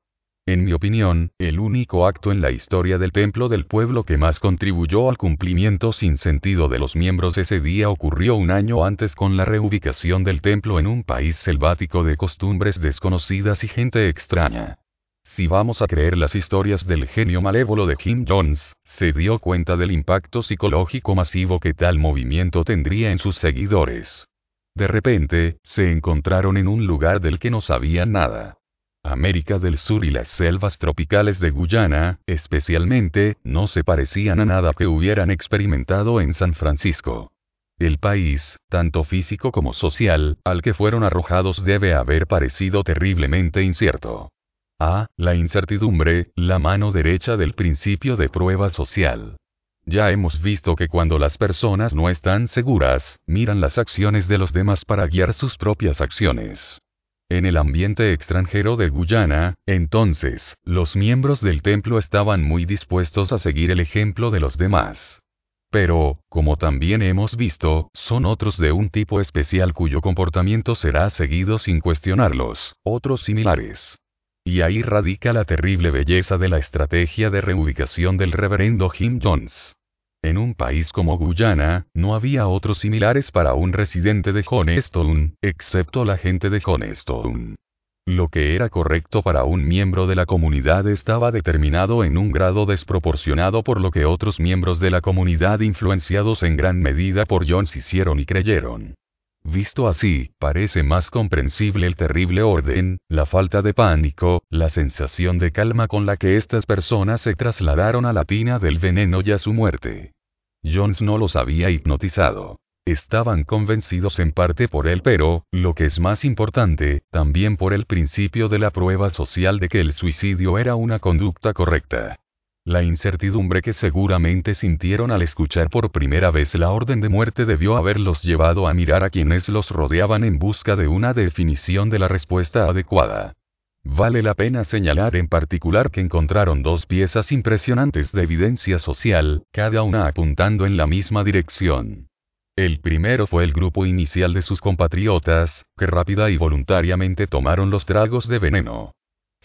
En mi opinión, el único acto en la historia del templo del pueblo que más contribuyó al cumplimiento sin sentido de los miembros ese día ocurrió un año antes con la reubicación del templo en un país selvático de costumbres desconocidas y gente extraña. Si vamos a creer las historias del genio malévolo de Kim Jones, se dio cuenta del impacto psicológico masivo que tal movimiento tendría en sus seguidores. De repente, se encontraron en un lugar del que no sabían nada. América del Sur y las selvas tropicales de Guyana, especialmente, no se parecían a nada que hubieran experimentado en San Francisco. El país, tanto físico como social, al que fueron arrojados debe haber parecido terriblemente incierto. A. La incertidumbre, la mano derecha del principio de prueba social. Ya hemos visto que cuando las personas no están seguras, miran las acciones de los demás para guiar sus propias acciones. En el ambiente extranjero de Guyana, entonces, los miembros del templo estaban muy dispuestos a seguir el ejemplo de los demás. Pero, como también hemos visto, son otros de un tipo especial cuyo comportamiento será seguido sin cuestionarlos, otros similares. Y ahí radica la terrible belleza de la estrategia de reubicación del reverendo Jim Jones. En un país como Guyana, no había otros similares para un residente de Honestone, excepto la gente de Honestone. Lo que era correcto para un miembro de la comunidad estaba determinado en un grado desproporcionado por lo que otros miembros de la comunidad influenciados en gran medida por Jones hicieron y creyeron. Visto así, parece más comprensible el terrible orden, la falta de pánico, la sensación de calma con la que estas personas se trasladaron a la tina del veneno y a su muerte. Jones no los había hipnotizado. Estaban convencidos en parte por él, pero, lo que es más importante, también por el principio de la prueba social de que el suicidio era una conducta correcta. La incertidumbre que seguramente sintieron al escuchar por primera vez la orden de muerte debió haberlos llevado a mirar a quienes los rodeaban en busca de una definición de la respuesta adecuada. Vale la pena señalar en particular que encontraron dos piezas impresionantes de evidencia social, cada una apuntando en la misma dirección. El primero fue el grupo inicial de sus compatriotas, que rápida y voluntariamente tomaron los tragos de veneno.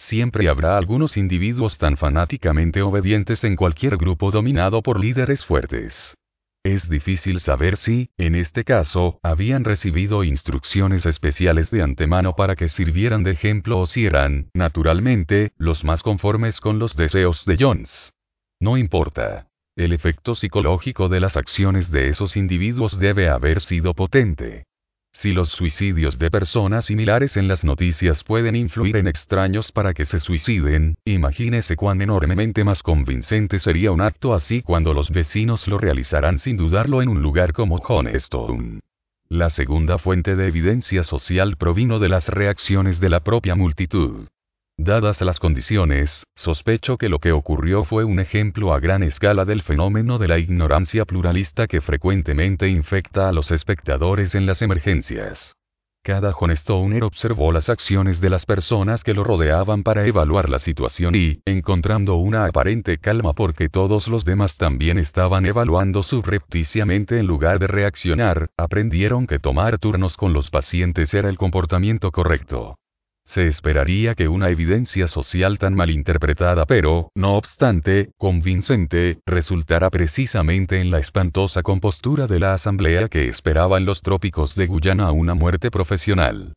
Siempre habrá algunos individuos tan fanáticamente obedientes en cualquier grupo dominado por líderes fuertes. Es difícil saber si, en este caso, habían recibido instrucciones especiales de antemano para que sirvieran de ejemplo o si eran, naturalmente, los más conformes con los deseos de Jones. No importa. El efecto psicológico de las acciones de esos individuos debe haber sido potente. Si los suicidios de personas similares en las noticias pueden influir en extraños para que se suiciden, imagínese cuán enormemente más convincente sería un acto así cuando los vecinos lo realizarán sin dudarlo en un lugar como Honestone. La segunda fuente de evidencia social provino de las reacciones de la propia multitud. Dadas las condiciones, sospecho que lo que ocurrió fue un ejemplo a gran escala del fenómeno de la ignorancia pluralista que frecuentemente infecta a los espectadores en las emergencias. Cada Honestoner observó las acciones de las personas que lo rodeaban para evaluar la situación y, encontrando una aparente calma porque todos los demás también estaban evaluando subrepticiamente en lugar de reaccionar, aprendieron que tomar turnos con los pacientes era el comportamiento correcto. Se esperaría que una evidencia social tan mal interpretada pero, no obstante, convincente, resultara precisamente en la espantosa compostura de la asamblea que esperaba en los trópicos de Guyana una muerte profesional.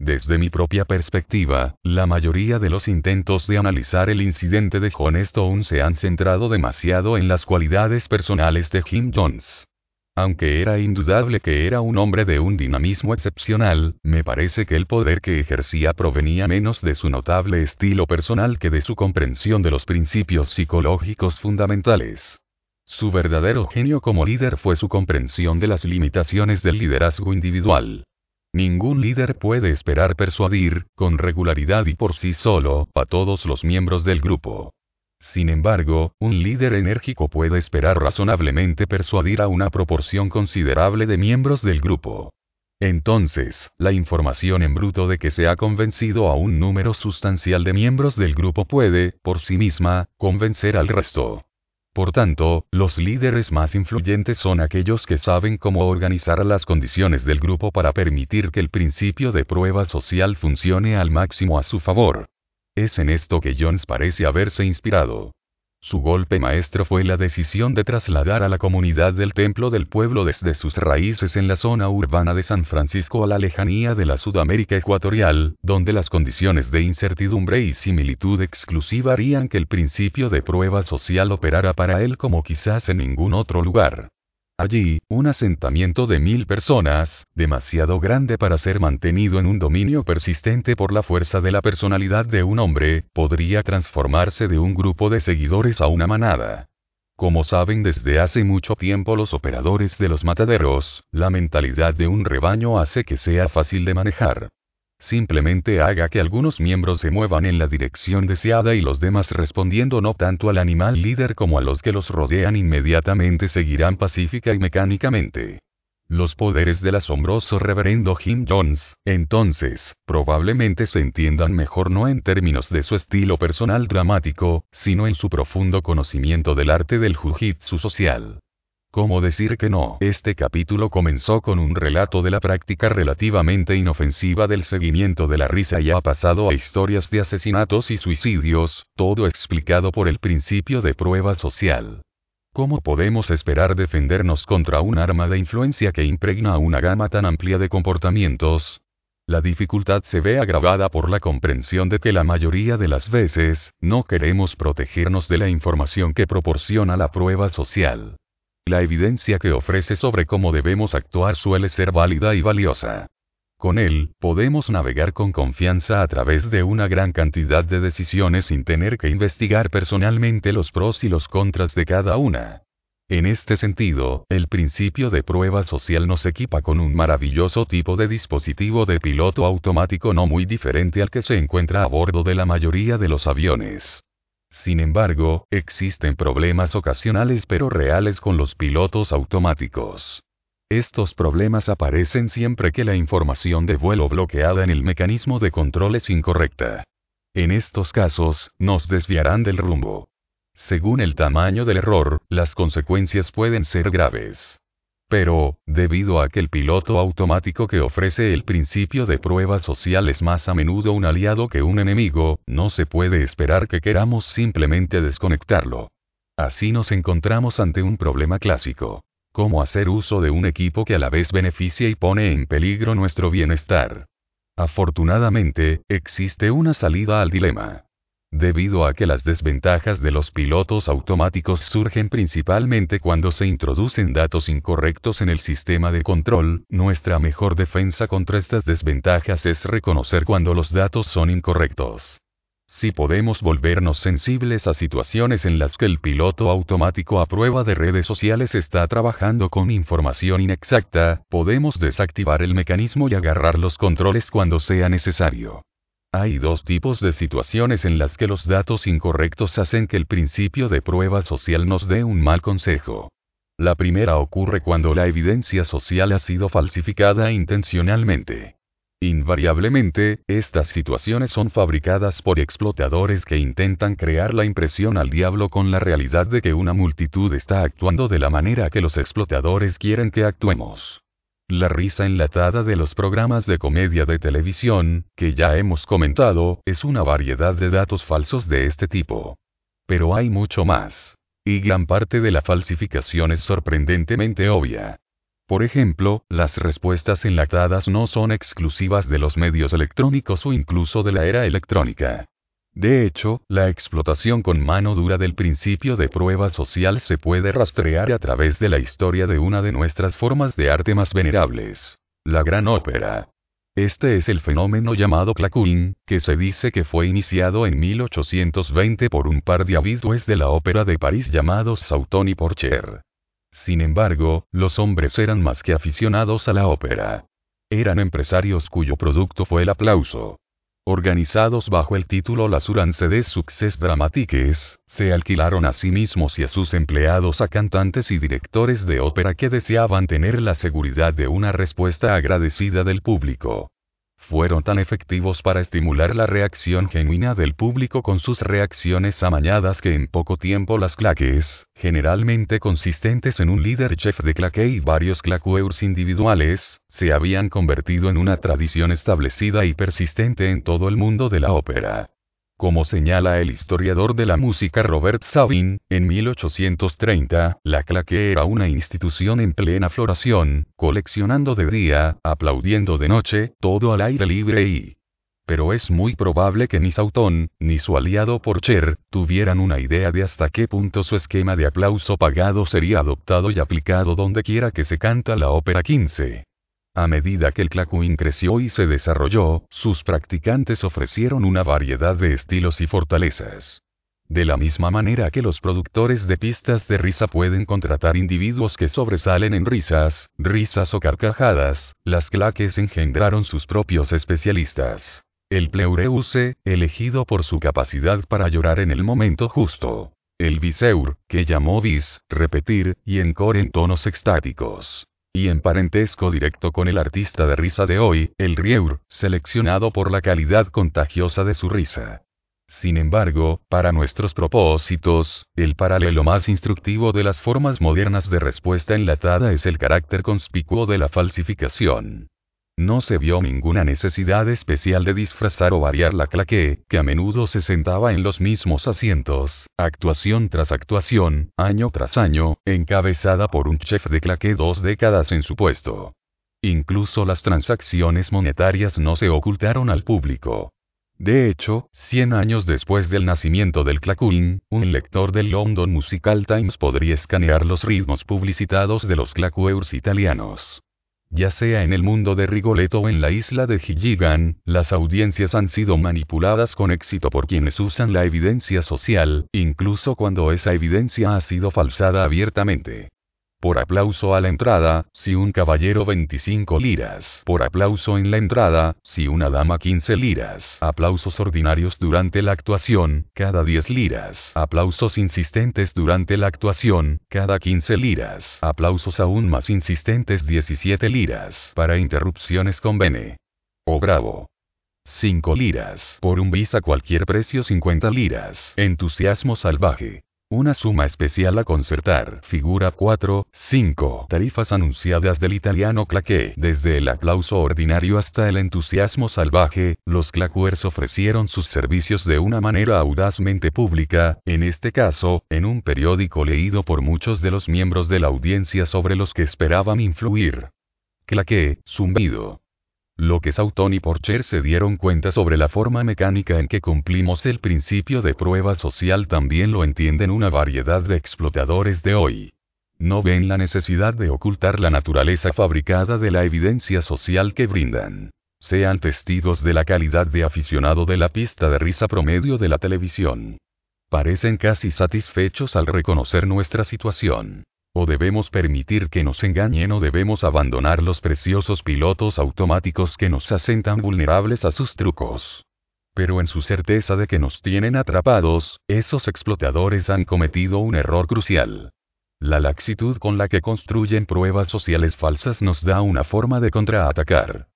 Desde mi propia perspectiva, la mayoría de los intentos de analizar el incidente de John Stone se han centrado demasiado en las cualidades personales de Jim Jones. Aunque era indudable que era un hombre de un dinamismo excepcional, me parece que el poder que ejercía provenía menos de su notable estilo personal que de su comprensión de los principios psicológicos fundamentales. Su verdadero genio como líder fue su comprensión de las limitaciones del liderazgo individual. Ningún líder puede esperar persuadir, con regularidad y por sí solo, a todos los miembros del grupo. Sin embargo, un líder enérgico puede esperar razonablemente persuadir a una proporción considerable de miembros del grupo. Entonces, la información en bruto de que se ha convencido a un número sustancial de miembros del grupo puede, por sí misma, convencer al resto. Por tanto, los líderes más influyentes son aquellos que saben cómo organizar las condiciones del grupo para permitir que el principio de prueba social funcione al máximo a su favor. Es en esto que Jones parece haberse inspirado. Su golpe maestro fue la decisión de trasladar a la comunidad del templo del pueblo desde sus raíces en la zona urbana de San Francisco a la lejanía de la Sudamérica ecuatorial, donde las condiciones de incertidumbre y similitud exclusiva harían que el principio de prueba social operara para él como quizás en ningún otro lugar. Allí, un asentamiento de mil personas, demasiado grande para ser mantenido en un dominio persistente por la fuerza de la personalidad de un hombre, podría transformarse de un grupo de seguidores a una manada. Como saben desde hace mucho tiempo los operadores de los mataderos, la mentalidad de un rebaño hace que sea fácil de manejar. Simplemente haga que algunos miembros se muevan en la dirección deseada y los demás respondiendo no tanto al animal líder como a los que los rodean inmediatamente seguirán pacífica y mecánicamente. Los poderes del asombroso reverendo Jim Jones, entonces, probablemente se entiendan mejor no en términos de su estilo personal dramático, sino en su profundo conocimiento del arte del jiu-jitsu social. ¿Cómo decir que no? Este capítulo comenzó con un relato de la práctica relativamente inofensiva del seguimiento de la risa y ha pasado a historias de asesinatos y suicidios, todo explicado por el principio de prueba social. ¿Cómo podemos esperar defendernos contra un arma de influencia que impregna una gama tan amplia de comportamientos? La dificultad se ve agravada por la comprensión de que la mayoría de las veces, no queremos protegernos de la información que proporciona la prueba social. La evidencia que ofrece sobre cómo debemos actuar suele ser válida y valiosa. Con él, podemos navegar con confianza a través de una gran cantidad de decisiones sin tener que investigar personalmente los pros y los contras de cada una. En este sentido, el principio de prueba social nos equipa con un maravilloso tipo de dispositivo de piloto automático no muy diferente al que se encuentra a bordo de la mayoría de los aviones. Sin embargo, existen problemas ocasionales pero reales con los pilotos automáticos. Estos problemas aparecen siempre que la información de vuelo bloqueada en el mecanismo de control es incorrecta. En estos casos, nos desviarán del rumbo. Según el tamaño del error, las consecuencias pueden ser graves. Pero, debido a que el piloto automático que ofrece el principio de prueba social es más a menudo un aliado que un enemigo, no se puede esperar que queramos simplemente desconectarlo. Así nos encontramos ante un problema clásico. ¿Cómo hacer uso de un equipo que a la vez beneficia y pone en peligro nuestro bienestar? Afortunadamente, existe una salida al dilema. Debido a que las desventajas de los pilotos automáticos surgen principalmente cuando se introducen datos incorrectos en el sistema de control, nuestra mejor defensa contra estas desventajas es reconocer cuando los datos son incorrectos. Si podemos volvernos sensibles a situaciones en las que el piloto automático a prueba de redes sociales está trabajando con información inexacta, podemos desactivar el mecanismo y agarrar los controles cuando sea necesario. Hay dos tipos de situaciones en las que los datos incorrectos hacen que el principio de prueba social nos dé un mal consejo. La primera ocurre cuando la evidencia social ha sido falsificada intencionalmente. Invariablemente, estas situaciones son fabricadas por explotadores que intentan crear la impresión al diablo con la realidad de que una multitud está actuando de la manera que los explotadores quieren que actuemos. La risa enlatada de los programas de comedia de televisión, que ya hemos comentado, es una variedad de datos falsos de este tipo. Pero hay mucho más. Y gran parte de la falsificación es sorprendentemente obvia. Por ejemplo, las respuestas enlatadas no son exclusivas de los medios electrónicos o incluso de la era electrónica. De hecho, la explotación con mano dura del principio de prueba social se puede rastrear a través de la historia de una de nuestras formas de arte más venerables, la gran ópera. Este es el fenómeno llamado claquouin, que se dice que fue iniciado en 1820 por un par de habitués de la ópera de París llamados Sauton y Porcher. Sin embargo, los hombres eran más que aficionados a la ópera. Eran empresarios cuyo producto fue el aplauso organizados bajo el título Urance des Success Dramatiques, se alquilaron a sí mismos y a sus empleados a cantantes y directores de ópera que deseaban tener la seguridad de una respuesta agradecida del público fueron tan efectivos para estimular la reacción genuina del público con sus reacciones amañadas que en poco tiempo las claques, generalmente consistentes en un líder chef de claque y varios claqueurs individuales, se habían convertido en una tradición establecida y persistente en todo el mundo de la ópera. Como señala el historiador de la música Robert Sabin, en 1830, la claque era una institución en plena floración, coleccionando de día, aplaudiendo de noche, todo al aire libre y... Pero es muy probable que ni Sauton, ni su aliado Porcher, tuvieran una idea de hasta qué punto su esquema de aplauso pagado sería adoptado y aplicado donde quiera que se canta la ópera 15. A medida que el claquouin creció y se desarrolló, sus practicantes ofrecieron una variedad de estilos y fortalezas. De la misma manera que los productores de pistas de risa pueden contratar individuos que sobresalen en risas, risas o carcajadas, las claques engendraron sus propios especialistas. El pleureuse, elegido por su capacidad para llorar en el momento justo. El biseur, que llamó bis, repetir, y encore en tonos extáticos y en parentesco directo con el artista de risa de hoy, el Rieur, seleccionado por la calidad contagiosa de su risa. Sin embargo, para nuestros propósitos, el paralelo más instructivo de las formas modernas de respuesta enlatada es el carácter conspicuo de la falsificación. No se vio ninguna necesidad especial de disfrazar o variar la claque, que a menudo se sentaba en los mismos asientos, actuación tras actuación, año tras año, encabezada por un chef de claque dos décadas en su puesto. Incluso las transacciones monetarias no se ocultaron al público. De hecho, 100 años después del nacimiento del claquouin, un lector del London Musical Times podría escanear los ritmos publicitados de los claqueurs italianos. Ya sea en el mundo de Rigoletto o en la isla de Gilligan, las audiencias han sido manipuladas con éxito por quienes usan la evidencia social, incluso cuando esa evidencia ha sido falsada abiertamente. Por aplauso a la entrada, si un caballero 25 liras. Por aplauso en la entrada, si una dama 15 liras. Aplausos ordinarios durante la actuación, cada 10 liras. Aplausos insistentes durante la actuación, cada 15 liras. Aplausos aún más insistentes 17 liras. Para interrupciones con bene. O bravo. 5 liras. Por un bis a cualquier precio 50 liras. Entusiasmo salvaje. Una suma especial a concertar. Figura 4, 5. Tarifas anunciadas del italiano claqué. Desde el aplauso ordinario hasta el entusiasmo salvaje, los claquers ofrecieron sus servicios de una manera audazmente pública, en este caso, en un periódico leído por muchos de los miembros de la audiencia sobre los que esperaban influir. Claqué, zumbido. Lo que Sauton y Porcher se dieron cuenta sobre la forma mecánica en que cumplimos el principio de prueba social también lo entienden una variedad de explotadores de hoy. No ven la necesidad de ocultar la naturaleza fabricada de la evidencia social que brindan. Sean testigos de la calidad de aficionado de la pista de risa promedio de la televisión. Parecen casi satisfechos al reconocer nuestra situación. ¿O debemos permitir que nos engañen o debemos abandonar los preciosos pilotos automáticos que nos hacen tan vulnerables a sus trucos? Pero en su certeza de que nos tienen atrapados, esos explotadores han cometido un error crucial. La laxitud con la que construyen pruebas sociales falsas nos da una forma de contraatacar.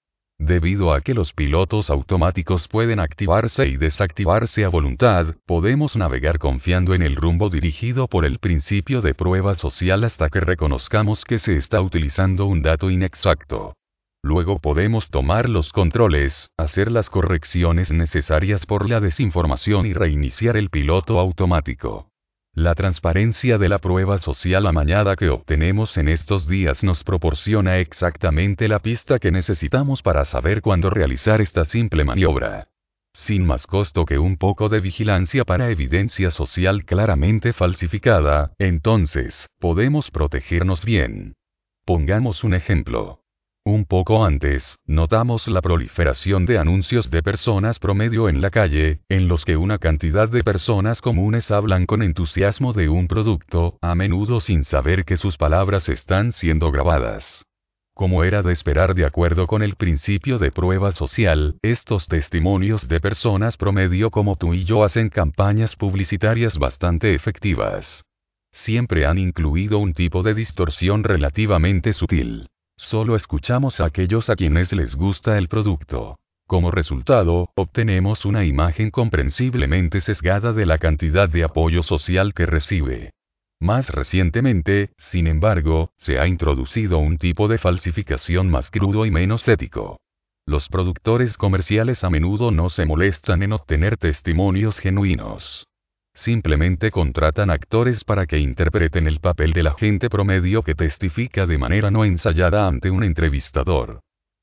Debido a que los pilotos automáticos pueden activarse y desactivarse a voluntad, podemos navegar confiando en el rumbo dirigido por el principio de prueba social hasta que reconozcamos que se está utilizando un dato inexacto. Luego podemos tomar los controles, hacer las correcciones necesarias por la desinformación y reiniciar el piloto automático. La transparencia de la prueba social amañada que obtenemos en estos días nos proporciona exactamente la pista que necesitamos para saber cuándo realizar esta simple maniobra. Sin más costo que un poco de vigilancia para evidencia social claramente falsificada, entonces, podemos protegernos bien. Pongamos un ejemplo. Un poco antes, notamos la proliferación de anuncios de personas promedio en la calle, en los que una cantidad de personas comunes hablan con entusiasmo de un producto, a menudo sin saber que sus palabras están siendo grabadas. Como era de esperar de acuerdo con el principio de prueba social, estos testimonios de personas promedio como tú y yo hacen campañas publicitarias bastante efectivas. Siempre han incluido un tipo de distorsión relativamente sutil. Solo escuchamos a aquellos a quienes les gusta el producto. Como resultado, obtenemos una imagen comprensiblemente sesgada de la cantidad de apoyo social que recibe. Más recientemente, sin embargo, se ha introducido un tipo de falsificación más crudo y menos ético. Los productores comerciales a menudo no se molestan en obtener testimonios genuinos. Simplemente contratan actores para que interpreten el papel de la gente promedio que testifica de manera no ensayada ante un entrevistador.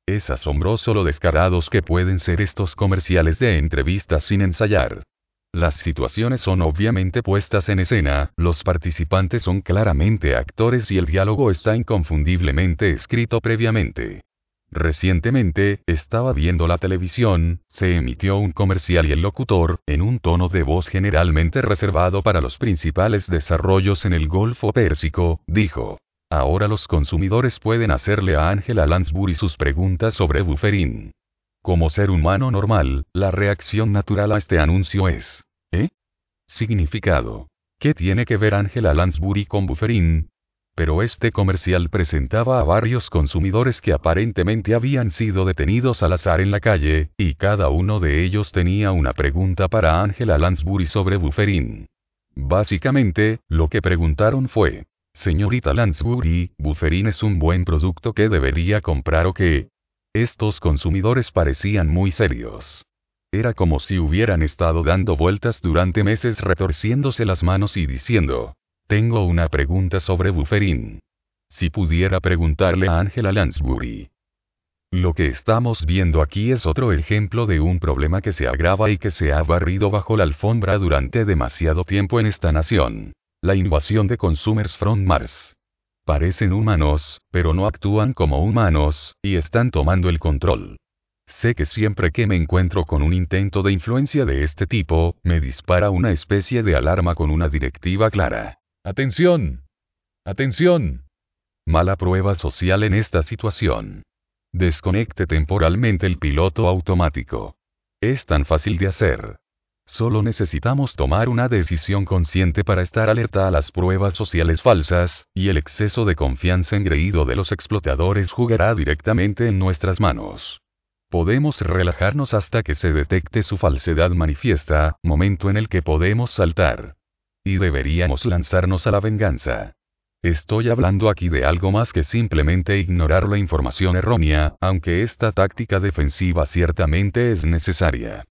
Es asombroso lo descarados que pueden ser estos comerciales de entrevistas sin ensayar. Las situaciones son obviamente puestas en escena, los participantes son claramente actores y el diálogo está inconfundiblemente escrito previamente. Recientemente, estaba viendo la televisión, se emitió un comercial y el locutor, en un tono de voz generalmente reservado para los principales desarrollos en el Golfo Pérsico, dijo. Ahora los consumidores pueden hacerle a Angela Lansbury sus preguntas sobre Bufferin. Como ser humano normal, la reacción natural a este anuncio es. ¿Eh? Significado. ¿Qué tiene que ver Angela Lansbury con Bufferin? Pero este comercial presentaba a varios consumidores que aparentemente habían sido detenidos al azar en la calle, y cada uno de ellos tenía una pregunta para Angela Lansbury sobre Bufferin. Básicamente, lo que preguntaron fue, Señorita Lansbury, ¿Bufferin es un buen producto que debería comprar o qué? Estos consumidores parecían muy serios. Era como si hubieran estado dando vueltas durante meses retorciéndose las manos y diciendo, tengo una pregunta sobre Bufferin. Si pudiera preguntarle a Angela Lansbury. Lo que estamos viendo aquí es otro ejemplo de un problema que se agrava y que se ha barrido bajo la alfombra durante demasiado tiempo en esta nación. La invasión de Consumers from Mars. Parecen humanos, pero no actúan como humanos, y están tomando el control. Sé que siempre que me encuentro con un intento de influencia de este tipo, me dispara una especie de alarma con una directiva clara. Atención. Atención. Mala prueba social en esta situación. Desconecte temporalmente el piloto automático. Es tan fácil de hacer. Solo necesitamos tomar una decisión consciente para estar alerta a las pruebas sociales falsas, y el exceso de confianza engreído de los explotadores jugará directamente en nuestras manos. Podemos relajarnos hasta que se detecte su falsedad manifiesta, momento en el que podemos saltar. Y deberíamos lanzarnos a la venganza. Estoy hablando aquí de algo más que simplemente ignorar la información errónea, aunque esta táctica defensiva ciertamente es necesaria.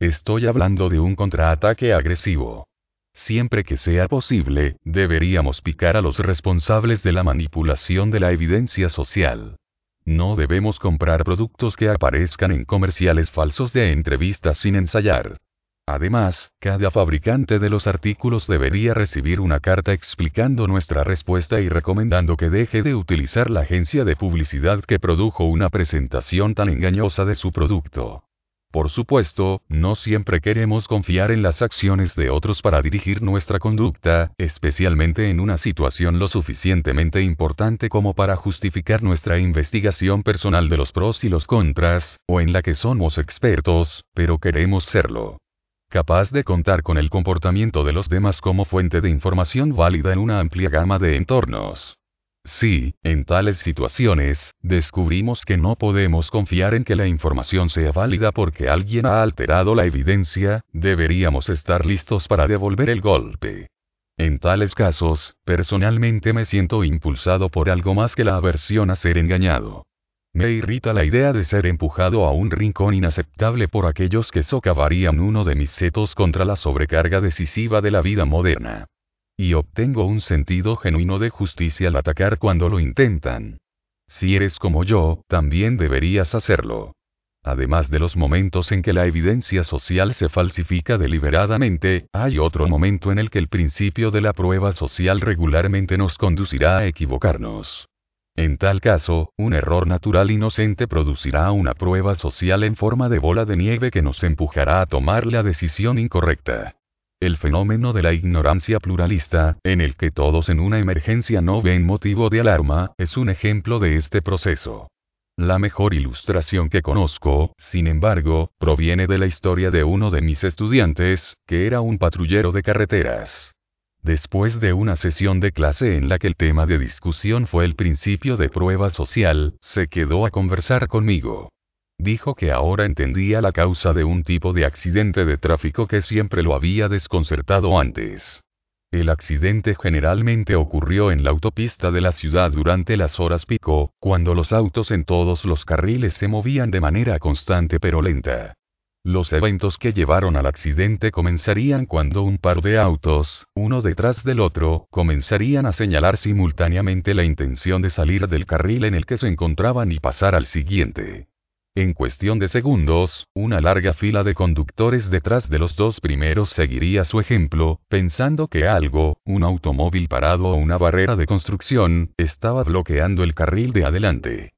Estoy hablando de un contraataque agresivo. Siempre que sea posible, deberíamos picar a los responsables de la manipulación de la evidencia social. No debemos comprar productos que aparezcan en comerciales falsos de entrevistas sin ensayar. Además, cada fabricante de los artículos debería recibir una carta explicando nuestra respuesta y recomendando que deje de utilizar la agencia de publicidad que produjo una presentación tan engañosa de su producto. Por supuesto, no siempre queremos confiar en las acciones de otros para dirigir nuestra conducta, especialmente en una situación lo suficientemente importante como para justificar nuestra investigación personal de los pros y los contras, o en la que somos expertos, pero queremos serlo capaz de contar con el comportamiento de los demás como fuente de información válida en una amplia gama de entornos. Sí, en tales situaciones, descubrimos que no podemos confiar en que la información sea válida porque alguien ha alterado la evidencia, deberíamos estar listos para devolver el golpe. En tales casos, personalmente me siento impulsado por algo más que la aversión a ser engañado. Me irrita la idea de ser empujado a un rincón inaceptable por aquellos que socavarían uno de mis setos contra la sobrecarga decisiva de la vida moderna y obtengo un sentido genuino de justicia al atacar cuando lo intentan. Si eres como yo, también deberías hacerlo. Además de los momentos en que la evidencia social se falsifica deliberadamente, hay otro momento en el que el principio de la prueba social regularmente nos conducirá a equivocarnos. En tal caso, un error natural inocente producirá una prueba social en forma de bola de nieve que nos empujará a tomar la decisión incorrecta. El fenómeno de la ignorancia pluralista, en el que todos en una emergencia no ven motivo de alarma, es un ejemplo de este proceso. La mejor ilustración que conozco, sin embargo, proviene de la historia de uno de mis estudiantes, que era un patrullero de carreteras. Después de una sesión de clase en la que el tema de discusión fue el principio de prueba social, se quedó a conversar conmigo. Dijo que ahora entendía la causa de un tipo de accidente de tráfico que siempre lo había desconcertado antes. El accidente generalmente ocurrió en la autopista de la ciudad durante las horas pico, cuando los autos en todos los carriles se movían de manera constante pero lenta. Los eventos que llevaron al accidente comenzarían cuando un par de autos, uno detrás del otro, comenzarían a señalar simultáneamente la intención de salir del carril en el que se encontraban y pasar al siguiente. En cuestión de segundos, una larga fila de conductores detrás de los dos primeros seguiría su ejemplo, pensando que algo, un automóvil parado o una barrera de construcción, estaba bloqueando el carril de adelante.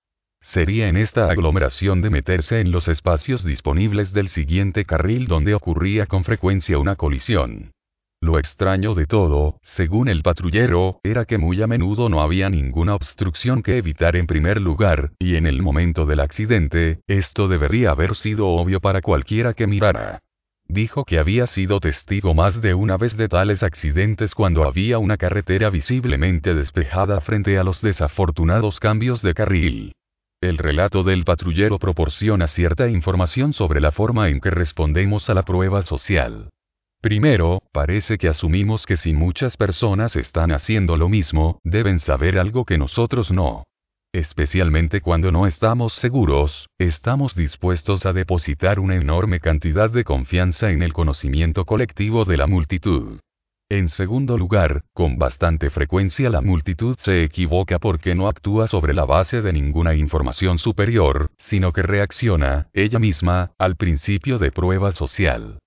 Sería en esta aglomeración de meterse en los espacios disponibles del siguiente carril donde ocurría con frecuencia una colisión. Lo extraño de todo, según el patrullero, era que muy a menudo no había ninguna obstrucción que evitar en primer lugar, y en el momento del accidente, esto debería haber sido obvio para cualquiera que mirara. Dijo que había sido testigo más de una vez de tales accidentes cuando había una carretera visiblemente despejada frente a los desafortunados cambios de carril. El relato del patrullero proporciona cierta información sobre la forma en que respondemos a la prueba social. Primero, parece que asumimos que si muchas personas están haciendo lo mismo, deben saber algo que nosotros no. Especialmente cuando no estamos seguros, estamos dispuestos a depositar una enorme cantidad de confianza en el conocimiento colectivo de la multitud. En segundo lugar, con bastante frecuencia la multitud se equivoca porque no actúa sobre la base de ninguna información superior, sino que reacciona, ella misma, al principio de prueba social.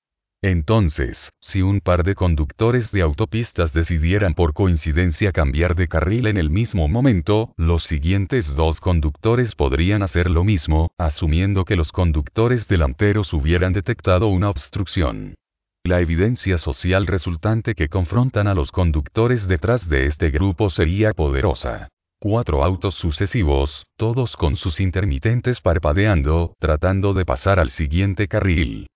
Entonces, si un par de conductores de autopistas decidieran por coincidencia cambiar de carril en el mismo momento, los siguientes dos conductores podrían hacer lo mismo, asumiendo que los conductores delanteros hubieran detectado una obstrucción. La evidencia social resultante que confrontan a los conductores detrás de este grupo sería poderosa. Cuatro autos sucesivos, todos con sus intermitentes parpadeando, tratando de pasar al siguiente carril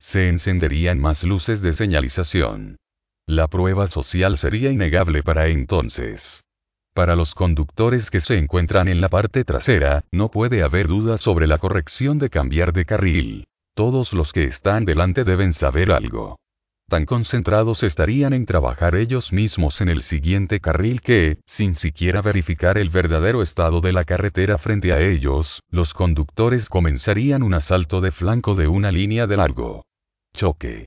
se encenderían más luces de señalización. La prueba social sería innegable para entonces. Para los conductores que se encuentran en la parte trasera, no puede haber duda sobre la corrección de cambiar de carril. Todos los que están delante deben saber algo. Tan concentrados estarían en trabajar ellos mismos en el siguiente carril que, sin siquiera verificar el verdadero estado de la carretera frente a ellos, los conductores comenzarían un asalto de flanco de una línea de largo. Choque.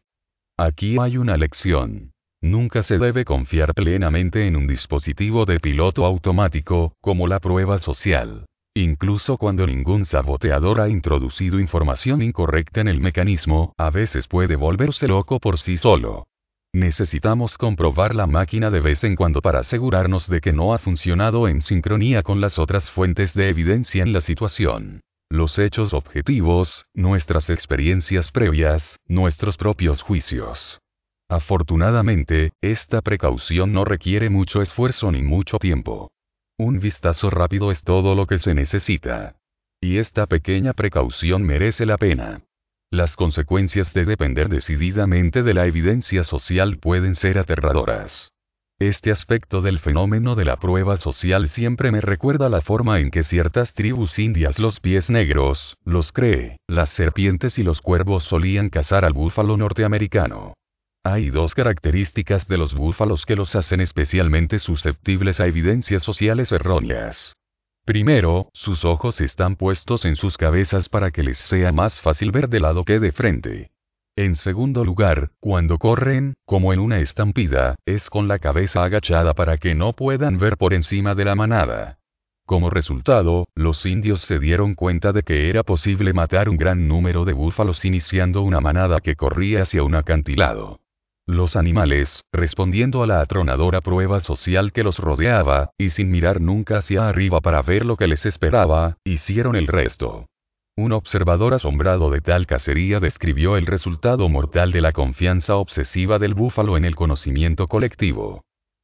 Aquí hay una lección. Nunca se debe confiar plenamente en un dispositivo de piloto automático, como la prueba social. Incluso cuando ningún saboteador ha introducido información incorrecta en el mecanismo, a veces puede volverse loco por sí solo. Necesitamos comprobar la máquina de vez en cuando para asegurarnos de que no ha funcionado en sincronía con las otras fuentes de evidencia en la situación los hechos objetivos, nuestras experiencias previas, nuestros propios juicios. Afortunadamente, esta precaución no requiere mucho esfuerzo ni mucho tiempo. Un vistazo rápido es todo lo que se necesita. Y esta pequeña precaución merece la pena. Las consecuencias de depender decididamente de la evidencia social pueden ser aterradoras. Este aspecto del fenómeno de la prueba social siempre me recuerda la forma en que ciertas tribus indias los pies negros, los cree, las serpientes y los cuervos solían cazar al búfalo norteamericano. Hay dos características de los búfalos que los hacen especialmente susceptibles a evidencias sociales erróneas. Primero, sus ojos están puestos en sus cabezas para que les sea más fácil ver de lado que de frente. En segundo lugar, cuando corren, como en una estampida, es con la cabeza agachada para que no puedan ver por encima de la manada. Como resultado, los indios se dieron cuenta de que era posible matar un gran número de búfalos iniciando una manada que corría hacia un acantilado. Los animales, respondiendo a la atronadora prueba social que los rodeaba, y sin mirar nunca hacia arriba para ver lo que les esperaba, hicieron el resto. Un observador asombrado de tal cacería describió el resultado mortal de la confianza obsesiva del búfalo en el conocimiento colectivo.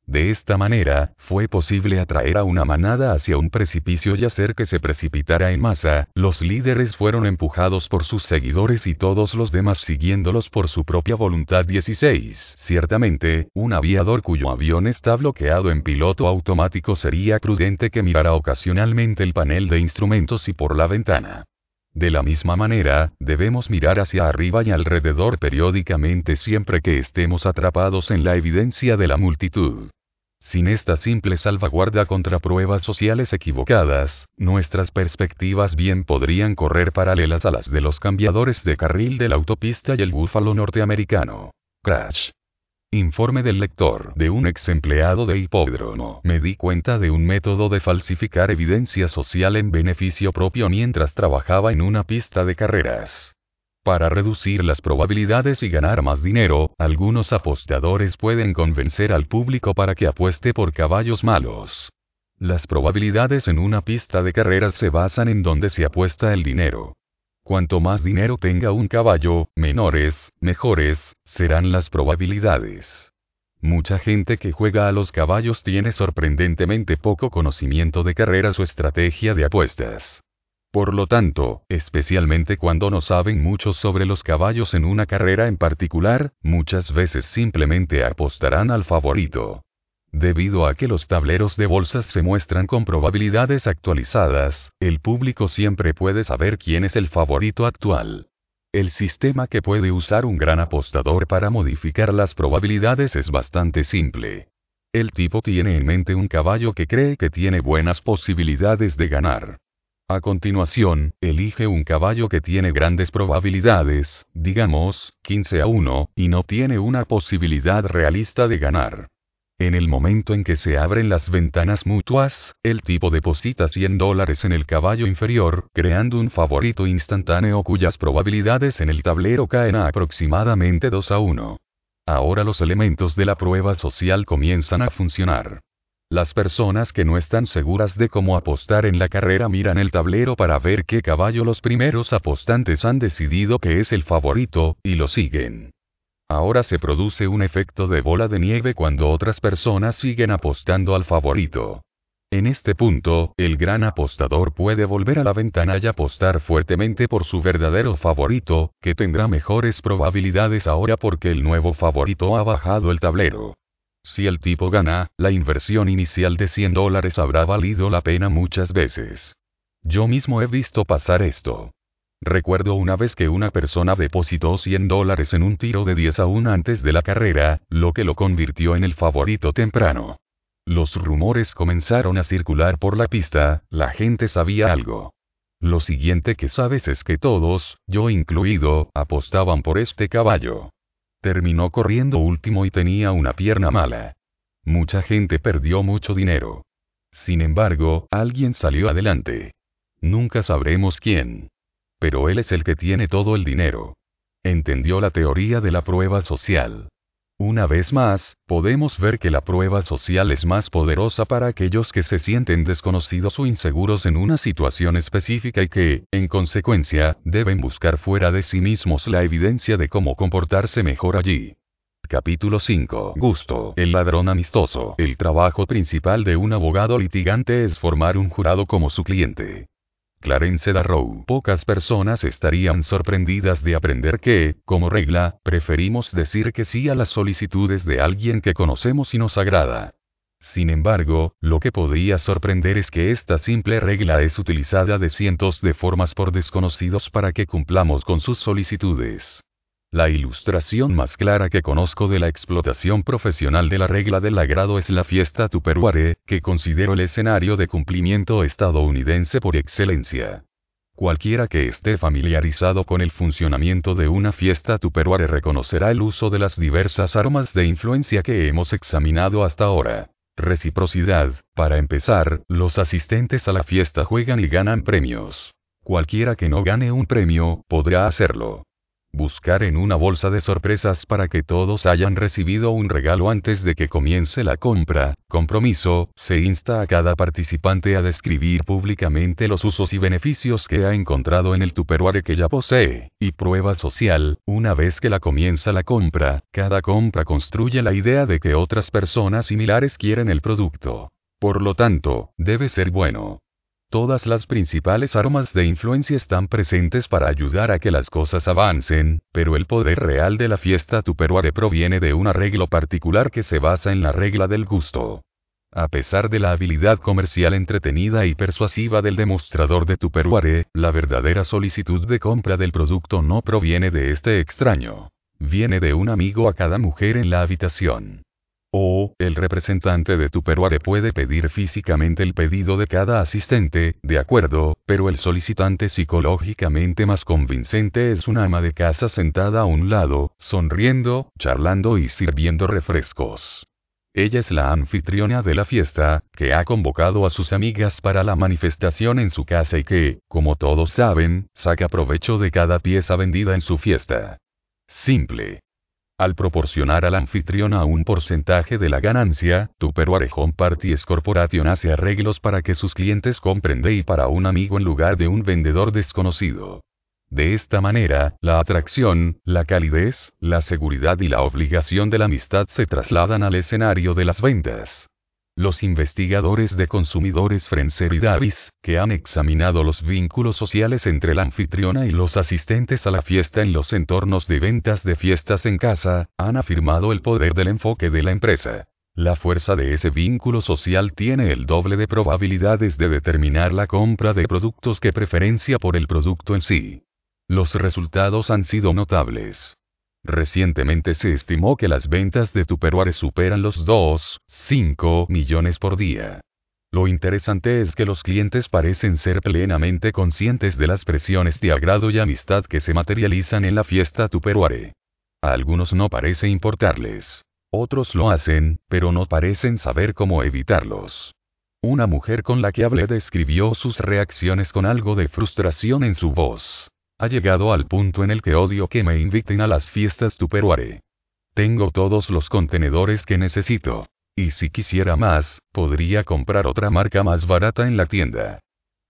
De esta manera, fue posible atraer a una manada hacia un precipicio y hacer que se precipitara en masa, los líderes fueron empujados por sus seguidores y todos los demás siguiéndolos por su propia voluntad 16. Ciertamente, un aviador cuyo avión está bloqueado en piloto automático sería prudente que mirara ocasionalmente el panel de instrumentos y por la ventana. De la misma manera, debemos mirar hacia arriba y alrededor periódicamente siempre que estemos atrapados en la evidencia de la multitud. Sin esta simple salvaguarda contra pruebas sociales equivocadas, nuestras perspectivas bien podrían correr paralelas a las de los cambiadores de carril de la autopista y el búfalo norteamericano. Crash. Informe del lector de un ex empleado de hipódromo. Me di cuenta de un método de falsificar evidencia social en beneficio propio mientras trabajaba en una pista de carreras. Para reducir las probabilidades y ganar más dinero, algunos apostadores pueden convencer al público para que apueste por caballos malos. Las probabilidades en una pista de carreras se basan en donde se apuesta el dinero. Cuanto más dinero tenga un caballo, menores, mejores, serán las probabilidades. Mucha gente que juega a los caballos tiene sorprendentemente poco conocimiento de carreras o estrategia de apuestas. Por lo tanto, especialmente cuando no saben mucho sobre los caballos en una carrera en particular, muchas veces simplemente apostarán al favorito. Debido a que los tableros de bolsas se muestran con probabilidades actualizadas, el público siempre puede saber quién es el favorito actual. El sistema que puede usar un gran apostador para modificar las probabilidades es bastante simple. El tipo tiene en mente un caballo que cree que tiene buenas posibilidades de ganar. A continuación, elige un caballo que tiene grandes probabilidades, digamos, 15 a 1, y no tiene una posibilidad realista de ganar. En el momento en que se abren las ventanas mutuas, el tipo deposita 100 dólares en el caballo inferior, creando un favorito instantáneo cuyas probabilidades en el tablero caen a aproximadamente 2 a 1. Ahora los elementos de la prueba social comienzan a funcionar. Las personas que no están seguras de cómo apostar en la carrera miran el tablero para ver qué caballo los primeros apostantes han decidido que es el favorito, y lo siguen. Ahora se produce un efecto de bola de nieve cuando otras personas siguen apostando al favorito. En este punto, el gran apostador puede volver a la ventana y apostar fuertemente por su verdadero favorito, que tendrá mejores probabilidades ahora porque el nuevo favorito ha bajado el tablero. Si el tipo gana, la inversión inicial de 100 dólares habrá valido la pena muchas veces. Yo mismo he visto pasar esto. Recuerdo una vez que una persona depositó 100 dólares en un tiro de 10 a 1 antes de la carrera, lo que lo convirtió en el favorito temprano. Los rumores comenzaron a circular por la pista, la gente sabía algo. Lo siguiente que sabes es que todos, yo incluido, apostaban por este caballo. Terminó corriendo último y tenía una pierna mala. Mucha gente perdió mucho dinero. Sin embargo, alguien salió adelante. Nunca sabremos quién pero él es el que tiene todo el dinero. Entendió la teoría de la prueba social. Una vez más, podemos ver que la prueba social es más poderosa para aquellos que se sienten desconocidos o inseguros en una situación específica y que, en consecuencia, deben buscar fuera de sí mismos la evidencia de cómo comportarse mejor allí. Capítulo 5. Gusto. El ladrón amistoso. El trabajo principal de un abogado litigante es formar un jurado como su cliente. Clarence Darrow. Pocas personas estarían sorprendidas de aprender que, como regla, preferimos decir que sí a las solicitudes de alguien que conocemos y nos agrada. Sin embargo, lo que podría sorprender es que esta simple regla es utilizada de cientos de formas por desconocidos para que cumplamos con sus solicitudes. La ilustración más clara que conozco de la explotación profesional de la regla del agrado es la fiesta Tupperware, que considero el escenario de cumplimiento estadounidense por excelencia. Cualquiera que esté familiarizado con el funcionamiento de una fiesta Tupperware reconocerá el uso de las diversas armas de influencia que hemos examinado hasta ahora. Reciprocidad. Para empezar, los asistentes a la fiesta juegan y ganan premios. Cualquiera que no gane un premio, podrá hacerlo. Buscar en una bolsa de sorpresas para que todos hayan recibido un regalo antes de que comience la compra. Compromiso. Se insta a cada participante a describir públicamente los usos y beneficios que ha encontrado en el Tupperware que ya posee. Y prueba social. Una vez que la comienza la compra, cada compra construye la idea de que otras personas similares quieren el producto. Por lo tanto, debe ser bueno. Todas las principales armas de influencia están presentes para ayudar a que las cosas avancen, pero el poder real de la fiesta Tupperware proviene de un arreglo particular que se basa en la regla del gusto. A pesar de la habilidad comercial entretenida y persuasiva del demostrador de Tupperware, la verdadera solicitud de compra del producto no proviene de este extraño. Viene de un amigo a cada mujer en la habitación. O, el representante de Tupperware puede pedir físicamente el pedido de cada asistente, de acuerdo, pero el solicitante psicológicamente más convincente es una ama de casa sentada a un lado, sonriendo, charlando y sirviendo refrescos. Ella es la anfitriona de la fiesta, que ha convocado a sus amigas para la manifestación en su casa y que, como todos saben, saca provecho de cada pieza vendida en su fiesta. Simple. Al proporcionar al anfitriona un porcentaje de la ganancia, Tupperware Home Parties Corporation hace arreglos para que sus clientes compren de y para un amigo en lugar de un vendedor desconocido. De esta manera, la atracción, la calidez, la seguridad y la obligación de la amistad se trasladan al escenario de las ventas. Los investigadores de consumidores Frenzer y Davis, que han examinado los vínculos sociales entre la anfitriona y los asistentes a la fiesta en los entornos de ventas de fiestas en casa, han afirmado el poder del enfoque de la empresa. La fuerza de ese vínculo social tiene el doble de probabilidades de determinar la compra de productos que preferencia por el producto en sí. Los resultados han sido notables. Recientemente se estimó que las ventas de Tupperware superan los 2,5 millones por día. Lo interesante es que los clientes parecen ser plenamente conscientes de las presiones de agrado y amistad que se materializan en la fiesta Tupperware. A algunos no parece importarles. Otros lo hacen, pero no parecen saber cómo evitarlos. Una mujer con la que hablé describió sus reacciones con algo de frustración en su voz. Ha llegado al punto en el que odio que me inviten a las fiestas Tupperware. Tengo todos los contenedores que necesito. Y si quisiera más, podría comprar otra marca más barata en la tienda.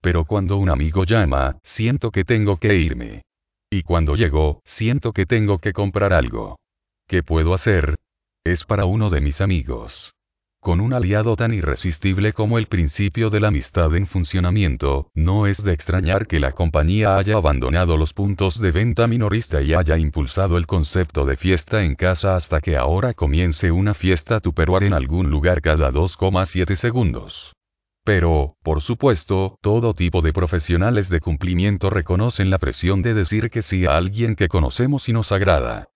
Pero cuando un amigo llama, siento que tengo que irme. Y cuando llego, siento que tengo que comprar algo. ¿Qué puedo hacer? Es para uno de mis amigos. Con un aliado tan irresistible como el principio de la amistad en funcionamiento, no es de extrañar que la compañía haya abandonado los puntos de venta minorista y haya impulsado el concepto de fiesta en casa hasta que ahora comience una fiesta tupperware en algún lugar cada 2,7 segundos. Pero, por supuesto, todo tipo de profesionales de cumplimiento reconocen la presión de decir que sí a alguien que conocemos y nos agrada.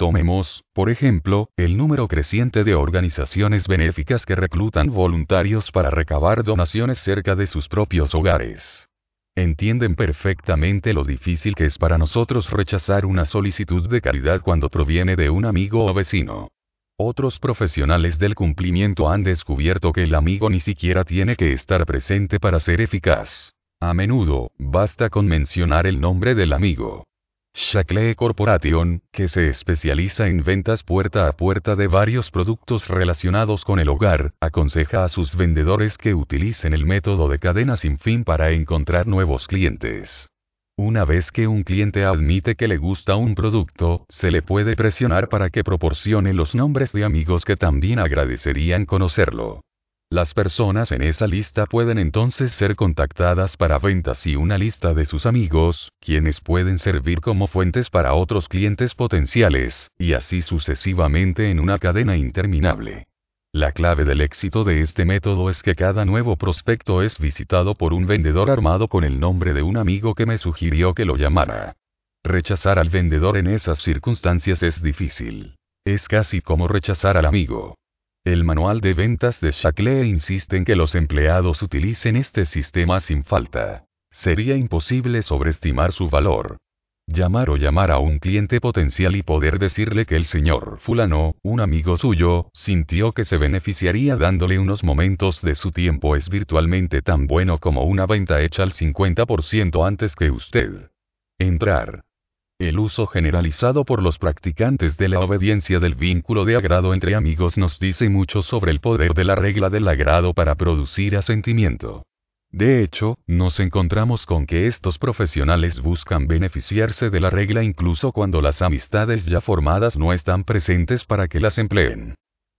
Tomemos, por ejemplo, el número creciente de organizaciones benéficas que reclutan voluntarios para recabar donaciones cerca de sus propios hogares. Entienden perfectamente lo difícil que es para nosotros rechazar una solicitud de caridad cuando proviene de un amigo o vecino. Otros profesionales del cumplimiento han descubierto que el amigo ni siquiera tiene que estar presente para ser eficaz. A menudo, basta con mencionar el nombre del amigo. Shackle Corporation, que se especializa en ventas puerta a puerta de varios productos relacionados con el hogar, aconseja a sus vendedores que utilicen el método de cadena sin fin para encontrar nuevos clientes. Una vez que un cliente admite que le gusta un producto, se le puede presionar para que proporcione los nombres de amigos que también agradecerían conocerlo. Las personas en esa lista pueden entonces ser contactadas para ventas y una lista de sus amigos, quienes pueden servir como fuentes para otros clientes potenciales, y así sucesivamente en una cadena interminable. La clave del éxito de este método es que cada nuevo prospecto es visitado por un vendedor armado con el nombre de un amigo que me sugirió que lo llamara. Rechazar al vendedor en esas circunstancias es difícil. Es casi como rechazar al amigo. El manual de ventas de Shackley insiste en que los empleados utilicen este sistema sin falta. Sería imposible sobreestimar su valor. Llamar o llamar a un cliente potencial y poder decirle que el señor fulano, un amigo suyo, sintió que se beneficiaría dándole unos momentos de su tiempo es virtualmente tan bueno como una venta hecha al 50% antes que usted. Entrar. El uso generalizado por los practicantes de la obediencia del vínculo de agrado entre amigos nos dice mucho sobre el poder de la regla del agrado para producir asentimiento. De hecho, nos encontramos con que estos profesionales buscan beneficiarse de la regla incluso cuando las amistades ya formadas no están presentes para que las empleen.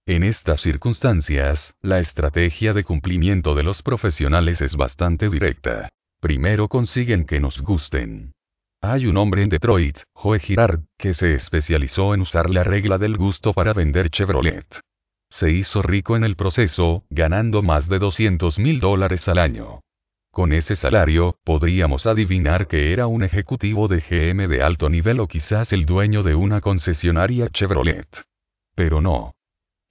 En estas circunstancias, la estrategia de cumplimiento de los profesionales es bastante directa. Primero consiguen que nos gusten. Hay un hombre en Detroit, Joe Girard, que se especializó en usar la regla del gusto para vender Chevrolet. Se hizo rico en el proceso, ganando más de 200 mil dólares al año. Con ese salario, podríamos adivinar que era un ejecutivo de GM de alto nivel o quizás el dueño de una concesionaria Chevrolet. Pero no.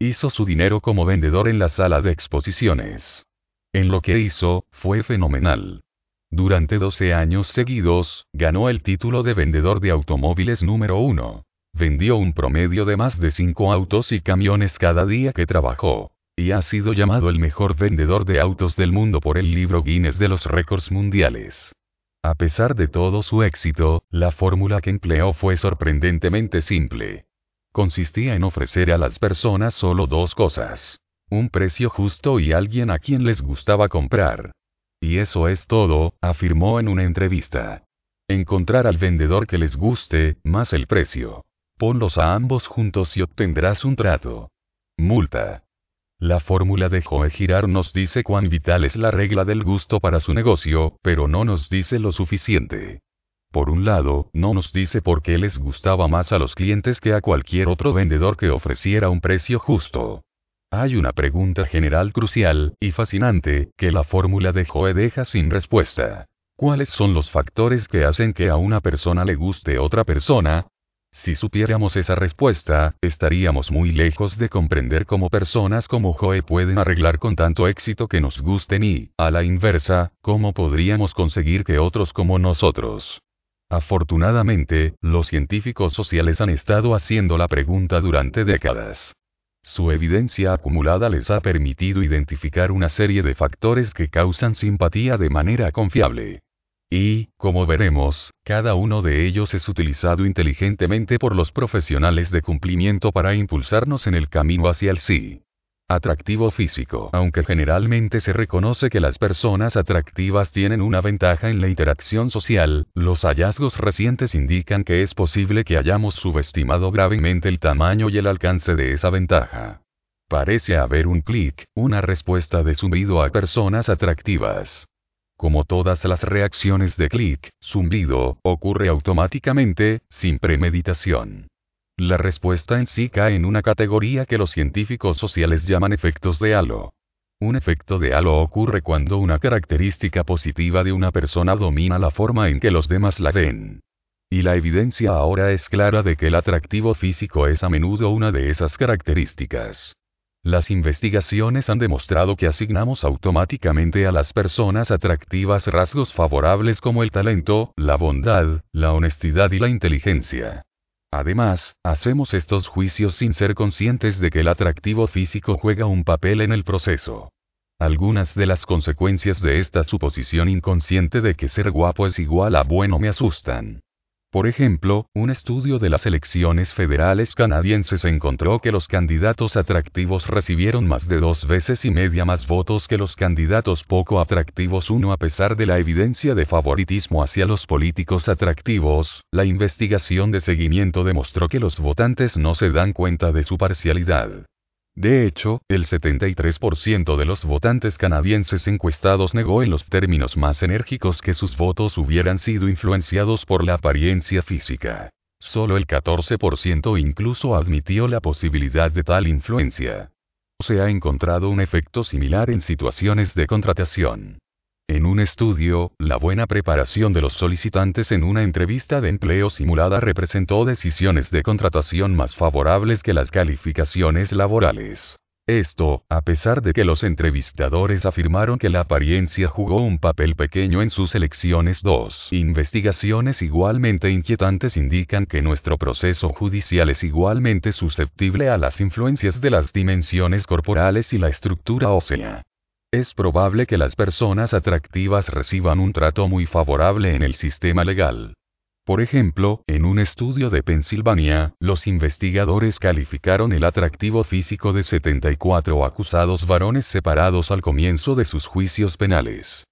Hizo su dinero como vendedor en la sala de exposiciones. En lo que hizo, fue fenomenal. Durante 12 años seguidos, ganó el título de vendedor de automóviles número uno. Vendió un promedio de más de 5 autos y camiones cada día que trabajó. Y ha sido llamado el mejor vendedor de autos del mundo por el libro Guinness de los récords mundiales. A pesar de todo su éxito, la fórmula que empleó fue sorprendentemente simple. Consistía en ofrecer a las personas solo dos cosas. Un precio justo y alguien a quien les gustaba comprar. Y eso es todo, afirmó en una entrevista. Encontrar al vendedor que les guste, más el precio. Ponlos a ambos juntos y obtendrás un trato. Multa. La fórmula de Joe Girar nos dice cuán vital es la regla del gusto para su negocio, pero no nos dice lo suficiente. Por un lado, no nos dice por qué les gustaba más a los clientes que a cualquier otro vendedor que ofreciera un precio justo. Hay una pregunta general crucial, y fascinante, que la fórmula de Joe deja sin respuesta. ¿Cuáles son los factores que hacen que a una persona le guste otra persona? Si supiéramos esa respuesta, estaríamos muy lejos de comprender cómo personas como Joe pueden arreglar con tanto éxito que nos gusten y, a la inversa, cómo podríamos conseguir que otros como nosotros. Afortunadamente, los científicos sociales han estado haciendo la pregunta durante décadas. Su evidencia acumulada les ha permitido identificar una serie de factores que causan simpatía de manera confiable. Y, como veremos, cada uno de ellos es utilizado inteligentemente por los profesionales de cumplimiento para impulsarnos en el camino hacia el sí. Atractivo físico. Aunque generalmente se reconoce que las personas atractivas tienen una ventaja en la interacción social, los hallazgos recientes indican que es posible que hayamos subestimado gravemente el tamaño y el alcance de esa ventaja. Parece haber un clic, una respuesta de zumbido a personas atractivas. Como todas las reacciones de clic, zumbido, ocurre automáticamente, sin premeditación. La respuesta en sí cae en una categoría que los científicos sociales llaman efectos de halo. Un efecto de halo ocurre cuando una característica positiva de una persona domina la forma en que los demás la ven. Y la evidencia ahora es clara de que el atractivo físico es a menudo una de esas características. Las investigaciones han demostrado que asignamos automáticamente a las personas atractivas rasgos favorables como el talento, la bondad, la honestidad y la inteligencia. Además, hacemos estos juicios sin ser conscientes de que el atractivo físico juega un papel en el proceso. Algunas de las consecuencias de esta suposición inconsciente de que ser guapo es igual a bueno me asustan. Por ejemplo, un estudio de las elecciones federales canadienses encontró que los candidatos atractivos recibieron más de dos veces y media más votos que los candidatos poco atractivos uno a pesar de la evidencia de favoritismo hacia los políticos atractivos, la investigación de seguimiento demostró que los votantes no se dan cuenta de su parcialidad. De hecho, el 73% de los votantes canadienses encuestados negó en los términos más enérgicos que sus votos hubieran sido influenciados por la apariencia física. Solo el 14% incluso admitió la posibilidad de tal influencia. Se ha encontrado un efecto similar en situaciones de contratación. En un estudio, la buena preparación de los solicitantes en una entrevista de empleo simulada representó decisiones de contratación más favorables que las calificaciones laborales. Esto, a pesar de que los entrevistadores afirmaron que la apariencia jugó un papel pequeño en sus elecciones. Dos investigaciones igualmente inquietantes indican que nuestro proceso judicial es igualmente susceptible a las influencias de las dimensiones corporales y la estructura ósea. Es probable que las personas atractivas reciban un trato muy favorable en el sistema legal. Por ejemplo, en un estudio de Pensilvania, los investigadores calificaron el atractivo físico de 74 acusados varones separados al comienzo de sus juicios penales.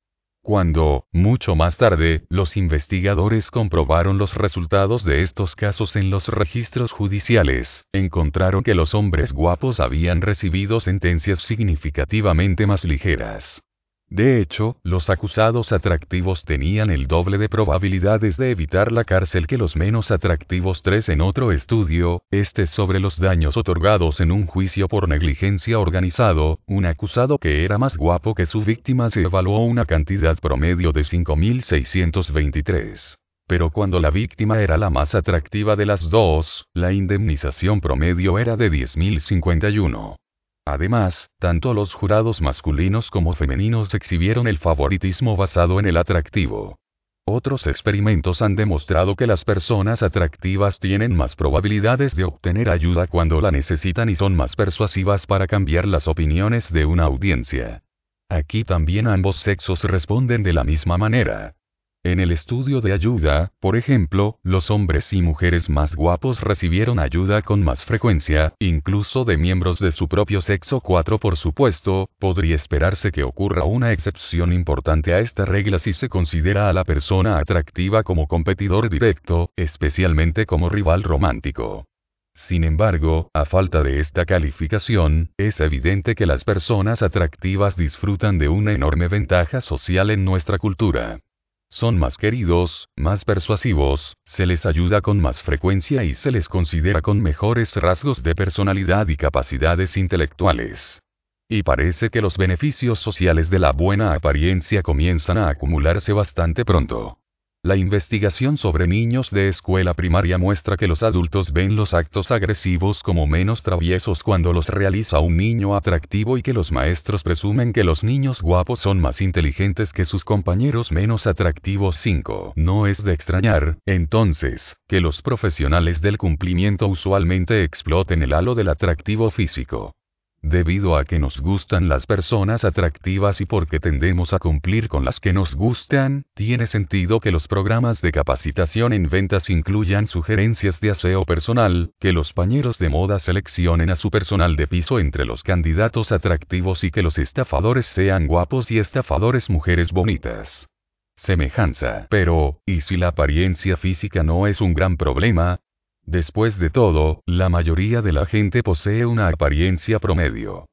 Cuando, mucho más tarde, los investigadores comprobaron los resultados de estos casos en los registros judiciales, encontraron que los hombres guapos habían recibido sentencias significativamente más ligeras. De hecho, los acusados atractivos tenían el doble de probabilidades de evitar la cárcel que los menos atractivos tres en otro estudio, este sobre los daños otorgados en un juicio por negligencia organizado, un acusado que era más guapo que su víctima se evaluó una cantidad promedio de 5.623. Pero cuando la víctima era la más atractiva de las dos, la indemnización promedio era de 10.051. Además, tanto los jurados masculinos como femeninos exhibieron el favoritismo basado en el atractivo. Otros experimentos han demostrado que las personas atractivas tienen más probabilidades de obtener ayuda cuando la necesitan y son más persuasivas para cambiar las opiniones de una audiencia. Aquí también ambos sexos responden de la misma manera. En el estudio de ayuda, por ejemplo, los hombres y mujeres más guapos recibieron ayuda con más frecuencia, incluso de miembros de su propio sexo 4 por supuesto, podría esperarse que ocurra una excepción importante a esta regla si se considera a la persona atractiva como competidor directo, especialmente como rival romántico. Sin embargo, a falta de esta calificación, es evidente que las personas atractivas disfrutan de una enorme ventaja social en nuestra cultura. Son más queridos, más persuasivos, se les ayuda con más frecuencia y se les considera con mejores rasgos de personalidad y capacidades intelectuales. Y parece que los beneficios sociales de la buena apariencia comienzan a acumularse bastante pronto. La investigación sobre niños de escuela primaria muestra que los adultos ven los actos agresivos como menos traviesos cuando los realiza un niño atractivo y que los maestros presumen que los niños guapos son más inteligentes que sus compañeros menos atractivos 5. No es de extrañar, entonces, que los profesionales del cumplimiento usualmente exploten el halo del atractivo físico. Debido a que nos gustan las personas atractivas y porque tendemos a cumplir con las que nos gustan, tiene sentido que los programas de capacitación en ventas incluyan sugerencias de aseo personal, que los pañeros de moda seleccionen a su personal de piso entre los candidatos atractivos y que los estafadores sean guapos y estafadores mujeres bonitas. Semejanza. Pero, ¿y si la apariencia física no es un gran problema? Después de todo, la mayoría de la gente posee una apariencia promedio.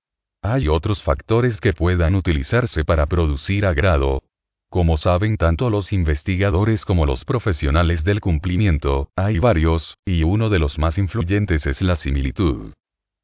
Hay otros factores que puedan utilizarse para producir agrado. Como saben tanto los investigadores como los profesionales del cumplimiento, hay varios, y uno de los más influyentes es la similitud.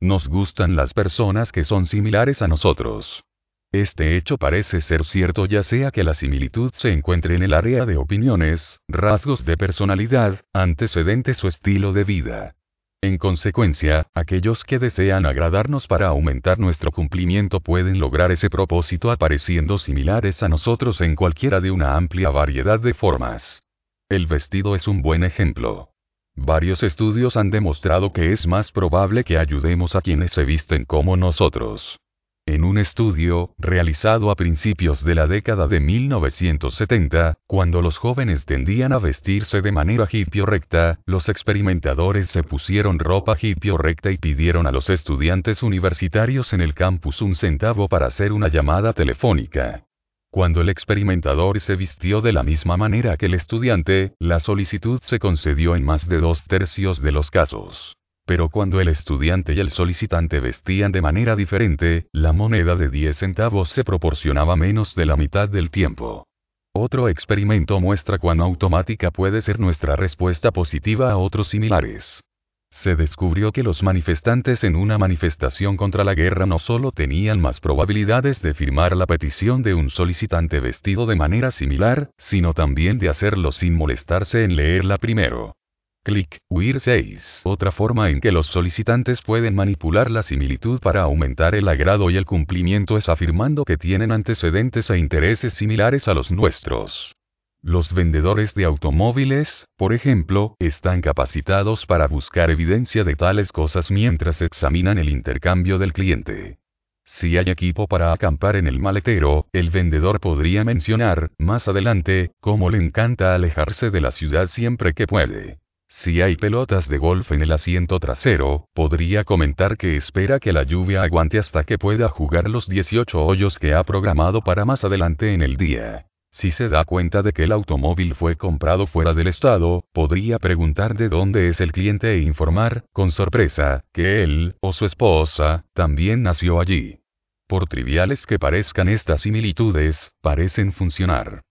Nos gustan las personas que son similares a nosotros. Este hecho parece ser cierto ya sea que la similitud se encuentre en el área de opiniones, rasgos de personalidad, antecedentes o estilo de vida. En consecuencia, aquellos que desean agradarnos para aumentar nuestro cumplimiento pueden lograr ese propósito apareciendo similares a nosotros en cualquiera de una amplia variedad de formas. El vestido es un buen ejemplo. Varios estudios han demostrado que es más probable que ayudemos a quienes se visten como nosotros. En un estudio, realizado a principios de la década de 1970, cuando los jóvenes tendían a vestirse de manera hippie recta, los experimentadores se pusieron ropa hippie recta y pidieron a los estudiantes universitarios en el campus un centavo para hacer una llamada telefónica. Cuando el experimentador se vistió de la misma manera que el estudiante, la solicitud se concedió en más de dos tercios de los casos. Pero cuando el estudiante y el solicitante vestían de manera diferente, la moneda de 10 centavos se proporcionaba menos de la mitad del tiempo. Otro experimento muestra cuán automática puede ser nuestra respuesta positiva a otros similares. Se descubrió que los manifestantes en una manifestación contra la guerra no solo tenían más probabilidades de firmar la petición de un solicitante vestido de manera similar, sino también de hacerlo sin molestarse en leerla primero. Click, WIR 6. Otra forma en que los solicitantes pueden manipular la similitud para aumentar el agrado y el cumplimiento es afirmando que tienen antecedentes e intereses similares a los nuestros. Los vendedores de automóviles, por ejemplo, están capacitados para buscar evidencia de tales cosas mientras examinan el intercambio del cliente. Si hay equipo para acampar en el maletero, el vendedor podría mencionar, más adelante, cómo le encanta alejarse de la ciudad siempre que puede. Si hay pelotas de golf en el asiento trasero, podría comentar que espera que la lluvia aguante hasta que pueda jugar los 18 hoyos que ha programado para más adelante en el día. Si se da cuenta de que el automóvil fue comprado fuera del estado, podría preguntar de dónde es el cliente e informar, con sorpresa, que él, o su esposa, también nació allí. Por triviales que parezcan estas similitudes, parecen funcionar.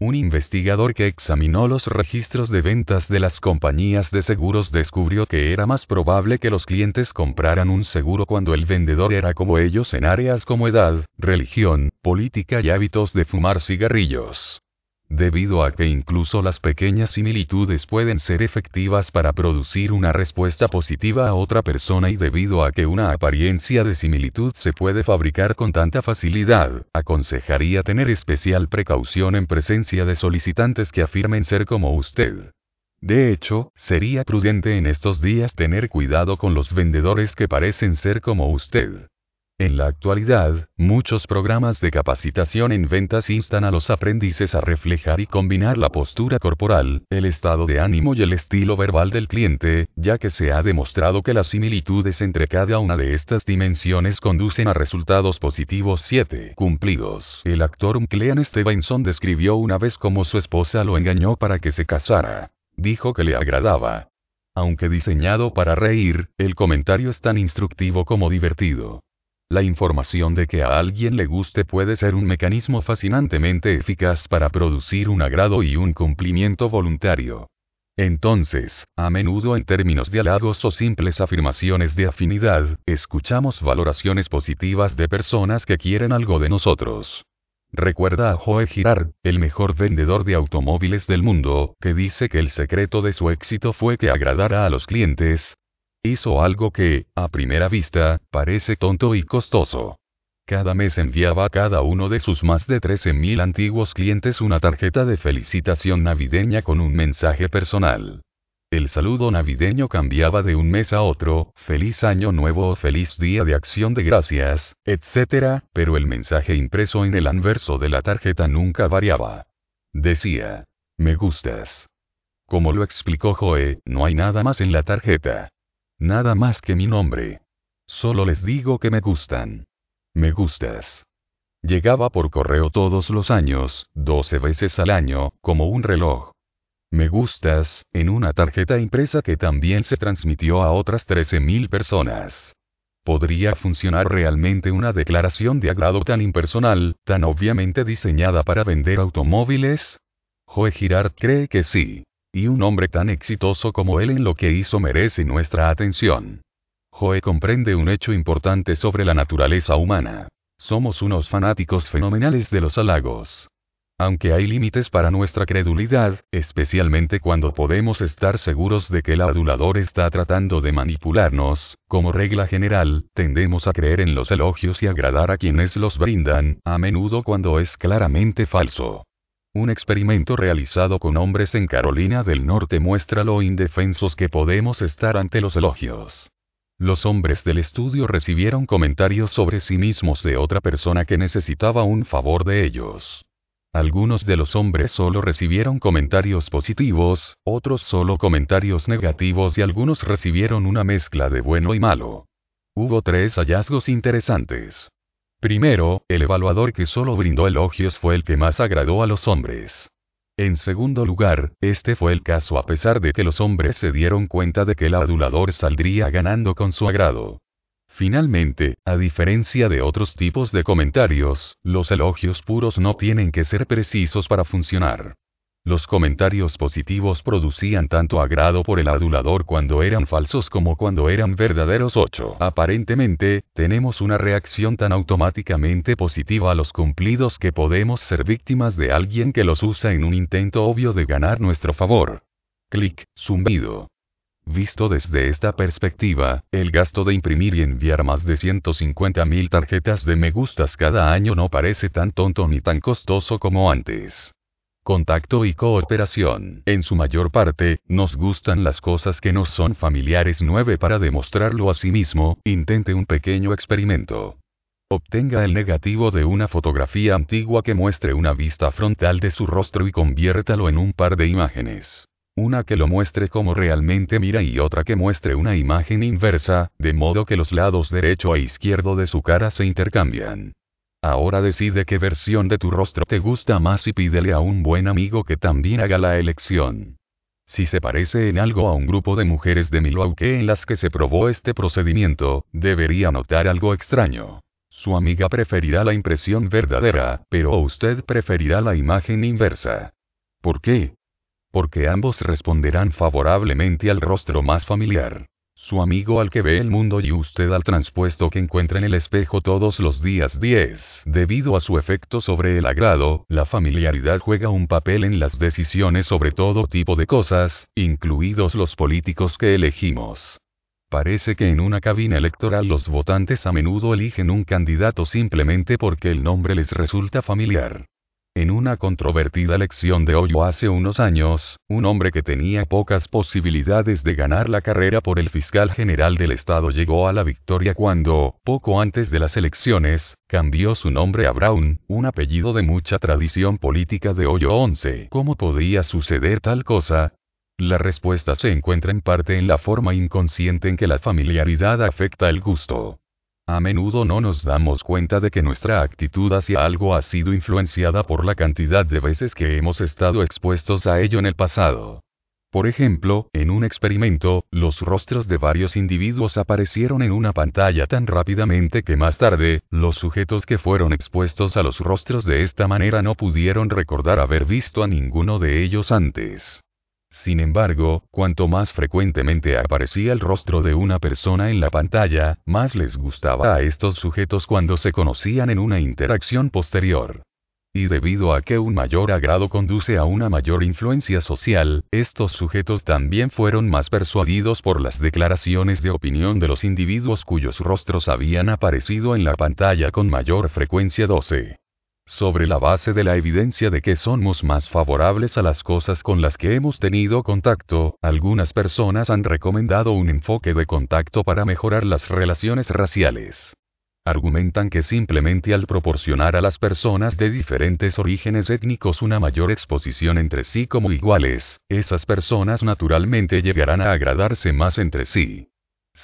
Un investigador que examinó los registros de ventas de las compañías de seguros descubrió que era más probable que los clientes compraran un seguro cuando el vendedor era como ellos en áreas como edad, religión, política y hábitos de fumar cigarrillos debido a que incluso las pequeñas similitudes pueden ser efectivas para producir una respuesta positiva a otra persona y debido a que una apariencia de similitud se puede fabricar con tanta facilidad, aconsejaría tener especial precaución en presencia de solicitantes que afirmen ser como usted. De hecho, sería prudente en estos días tener cuidado con los vendedores que parecen ser como usted. En la actualidad, muchos programas de capacitación en ventas instan a los aprendices a reflejar y combinar la postura corporal, el estado de ánimo y el estilo verbal del cliente, ya que se ha demostrado que las similitudes entre cada una de estas dimensiones conducen a resultados positivos 7. Cumplidos. El actor Clean Stevenson describió una vez cómo su esposa lo engañó para que se casara. Dijo que le agradaba. Aunque diseñado para reír, el comentario es tan instructivo como divertido. La información de que a alguien le guste puede ser un mecanismo fascinantemente eficaz para producir un agrado y un cumplimiento voluntario. Entonces, a menudo en términos de halagos o simples afirmaciones de afinidad, escuchamos valoraciones positivas de personas que quieren algo de nosotros. Recuerda a Joe Girard, el mejor vendedor de automóviles del mundo, que dice que el secreto de su éxito fue que agradara a los clientes, Hizo algo que, a primera vista, parece tonto y costoso. Cada mes enviaba a cada uno de sus más de 13.000 antiguos clientes una tarjeta de felicitación navideña con un mensaje personal. El saludo navideño cambiaba de un mes a otro, feliz año nuevo o feliz día de acción de gracias, etc., pero el mensaje impreso en el anverso de la tarjeta nunca variaba. Decía, me gustas. Como lo explicó Joe, no hay nada más en la tarjeta. Nada más que mi nombre. Solo les digo que me gustan. Me gustas. Llegaba por correo todos los años, 12 veces al año, como un reloj. Me gustas, en una tarjeta impresa que también se transmitió a otras 13.000 personas. ¿Podría funcionar realmente una declaración de agrado tan impersonal, tan obviamente diseñada para vender automóviles? Joe Girard cree que sí. Y un hombre tan exitoso como él en lo que hizo merece nuestra atención. Joe comprende un hecho importante sobre la naturaleza humana. Somos unos fanáticos fenomenales de los halagos. Aunque hay límites para nuestra credulidad, especialmente cuando podemos estar seguros de que el adulador está tratando de manipularnos, como regla general, tendemos a creer en los elogios y agradar a quienes los brindan, a menudo cuando es claramente falso. Un experimento realizado con hombres en Carolina del Norte muestra lo indefensos que podemos estar ante los elogios. Los hombres del estudio recibieron comentarios sobre sí mismos de otra persona que necesitaba un favor de ellos. Algunos de los hombres solo recibieron comentarios positivos, otros solo comentarios negativos y algunos recibieron una mezcla de bueno y malo. Hubo tres hallazgos interesantes. Primero, el evaluador que solo brindó elogios fue el que más agradó a los hombres. En segundo lugar, este fue el caso a pesar de que los hombres se dieron cuenta de que el adulador saldría ganando con su agrado. Finalmente, a diferencia de otros tipos de comentarios, los elogios puros no tienen que ser precisos para funcionar. Los comentarios positivos producían tanto agrado por el adulador cuando eran falsos como cuando eran verdaderos 8. Aparentemente, tenemos una reacción tan automáticamente positiva a los cumplidos que podemos ser víctimas de alguien que los usa en un intento obvio de ganar nuestro favor. Clic, zumbido. Visto desde esta perspectiva, el gasto de imprimir y enviar más de 150.000 tarjetas de me gustas cada año no parece tan tonto ni tan costoso como antes. Contacto y cooperación. En su mayor parte, nos gustan las cosas que nos son familiares. 9 Para demostrarlo a sí mismo, intente un pequeño experimento. Obtenga el negativo de una fotografía antigua que muestre una vista frontal de su rostro y conviértalo en un par de imágenes. Una que lo muestre como realmente mira y otra que muestre una imagen inversa, de modo que los lados derecho e izquierdo de su cara se intercambian. Ahora decide qué versión de tu rostro te gusta más y pídele a un buen amigo que también haga la elección. Si se parece en algo a un grupo de mujeres de Milwaukee en las que se probó este procedimiento, debería notar algo extraño. Su amiga preferirá la impresión verdadera, pero usted preferirá la imagen inversa. ¿Por qué? Porque ambos responderán favorablemente al rostro más familiar su amigo al que ve el mundo y usted al transpuesto que encuentra en el espejo todos los días 10. Debido a su efecto sobre el agrado, la familiaridad juega un papel en las decisiones sobre todo tipo de cosas, incluidos los políticos que elegimos. Parece que en una cabina electoral los votantes a menudo eligen un candidato simplemente porque el nombre les resulta familiar. En una controvertida elección de hoyo hace unos años, un hombre que tenía pocas posibilidades de ganar la carrera por el fiscal general del estado llegó a la victoria cuando, poco antes de las elecciones, cambió su nombre a Brown, un apellido de mucha tradición política de hoyo 11. ¿Cómo podría suceder tal cosa? La respuesta se encuentra en parte en la forma inconsciente en que la familiaridad afecta el gusto. A menudo no nos damos cuenta de que nuestra actitud hacia algo ha sido influenciada por la cantidad de veces que hemos estado expuestos a ello en el pasado. Por ejemplo, en un experimento, los rostros de varios individuos aparecieron en una pantalla tan rápidamente que más tarde, los sujetos que fueron expuestos a los rostros de esta manera no pudieron recordar haber visto a ninguno de ellos antes. Sin embargo, cuanto más frecuentemente aparecía el rostro de una persona en la pantalla, más les gustaba a estos sujetos cuando se conocían en una interacción posterior. Y debido a que un mayor agrado conduce a una mayor influencia social, estos sujetos también fueron más persuadidos por las declaraciones de opinión de los individuos cuyos rostros habían aparecido en la pantalla con mayor frecuencia 12 sobre la base de la evidencia de que somos más favorables a las cosas con las que hemos tenido contacto, algunas personas han recomendado un enfoque de contacto para mejorar las relaciones raciales. Argumentan que simplemente al proporcionar a las personas de diferentes orígenes étnicos una mayor exposición entre sí como iguales, esas personas naturalmente llegarán a agradarse más entre sí.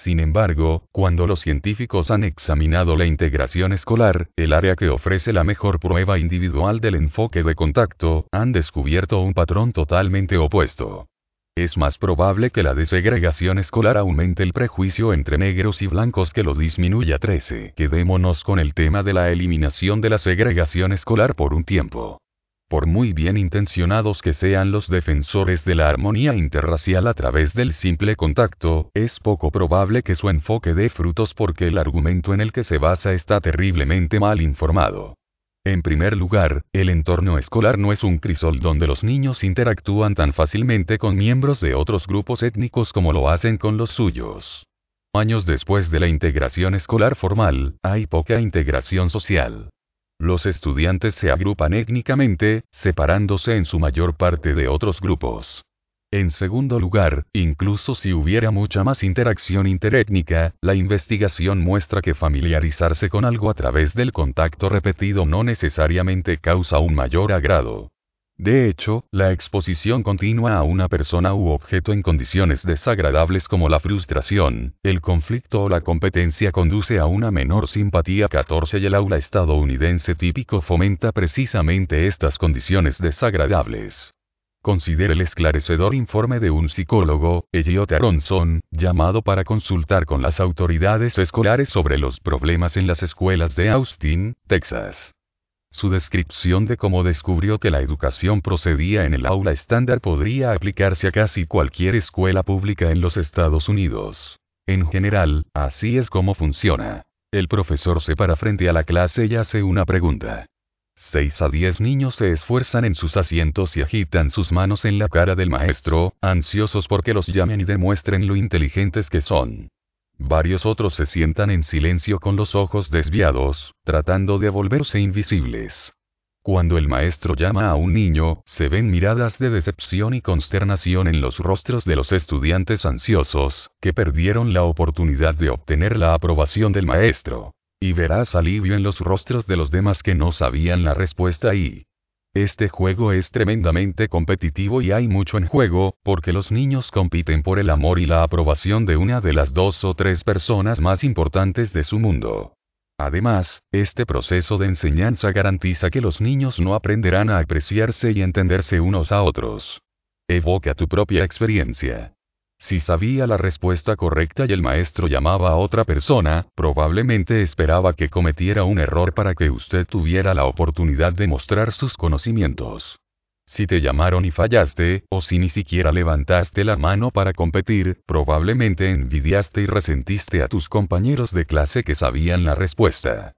Sin embargo, cuando los científicos han examinado la integración escolar, el área que ofrece la mejor prueba individual del enfoque de contacto, han descubierto un patrón totalmente opuesto. Es más probable que la desegregación escolar aumente el prejuicio entre negros y blancos que lo disminuya 13. Quedémonos con el tema de la eliminación de la segregación escolar por un tiempo por muy bien intencionados que sean los defensores de la armonía interracial a través del simple contacto, es poco probable que su enfoque dé frutos porque el argumento en el que se basa está terriblemente mal informado. En primer lugar, el entorno escolar no es un crisol donde los niños interactúan tan fácilmente con miembros de otros grupos étnicos como lo hacen con los suyos. Años después de la integración escolar formal, hay poca integración social. Los estudiantes se agrupan étnicamente, separándose en su mayor parte de otros grupos. En segundo lugar, incluso si hubiera mucha más interacción interétnica, la investigación muestra que familiarizarse con algo a través del contacto repetido no necesariamente causa un mayor agrado. De hecho, la exposición continua a una persona u objeto en condiciones desagradables como la frustración, el conflicto o la competencia conduce a una menor simpatía 14 y el aula estadounidense típico fomenta precisamente estas condiciones desagradables. considere el esclarecedor informe de un psicólogo, Elliot Aronson, llamado para consultar con las autoridades escolares sobre los problemas en las escuelas de Austin, Texas. Su descripción de cómo descubrió que la educación procedía en el aula estándar podría aplicarse a casi cualquier escuela pública en los Estados Unidos. En general, así es como funciona. El profesor se para frente a la clase y hace una pregunta. 6 a 10 niños se esfuerzan en sus asientos y agitan sus manos en la cara del maestro, ansiosos porque los llamen y demuestren lo inteligentes que son. Varios otros se sientan en silencio con los ojos desviados, tratando de volverse invisibles. Cuando el maestro llama a un niño, se ven miradas de decepción y consternación en los rostros de los estudiantes ansiosos, que perdieron la oportunidad de obtener la aprobación del maestro. Y verás alivio en los rostros de los demás que no sabían la respuesta y... Este juego es tremendamente competitivo y hay mucho en juego, porque los niños compiten por el amor y la aprobación de una de las dos o tres personas más importantes de su mundo. Además, este proceso de enseñanza garantiza que los niños no aprenderán a apreciarse y entenderse unos a otros. Evoca tu propia experiencia. Si sabía la respuesta correcta y el maestro llamaba a otra persona, probablemente esperaba que cometiera un error para que usted tuviera la oportunidad de mostrar sus conocimientos. Si te llamaron y fallaste, o si ni siquiera levantaste la mano para competir, probablemente envidiaste y resentiste a tus compañeros de clase que sabían la respuesta.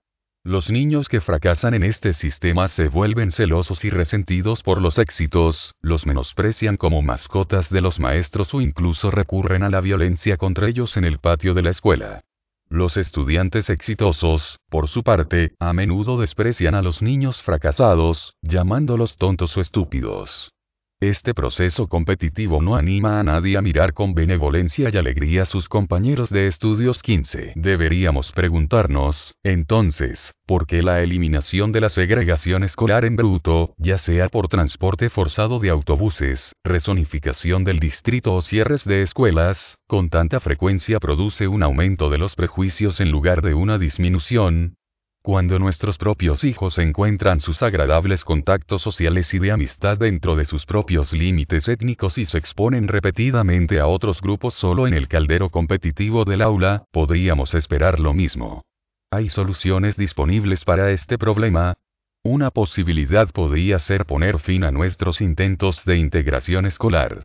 Los niños que fracasan en este sistema se vuelven celosos y resentidos por los éxitos, los menosprecian como mascotas de los maestros o incluso recurren a la violencia contra ellos en el patio de la escuela. Los estudiantes exitosos, por su parte, a menudo desprecian a los niños fracasados, llamándolos tontos o estúpidos. Este proceso competitivo no anima a nadie a mirar con benevolencia y alegría a sus compañeros de estudios 15. Deberíamos preguntarnos, entonces, ¿por qué la eliminación de la segregación escolar en bruto, ya sea por transporte forzado de autobuses, resonificación del distrito o cierres de escuelas, con tanta frecuencia produce un aumento de los prejuicios en lugar de una disminución? Cuando nuestros propios hijos encuentran sus agradables contactos sociales y de amistad dentro de sus propios límites étnicos y se exponen repetidamente a otros grupos solo en el caldero competitivo del aula, podríamos esperar lo mismo. ¿Hay soluciones disponibles para este problema? Una posibilidad podría ser poner fin a nuestros intentos de integración escolar.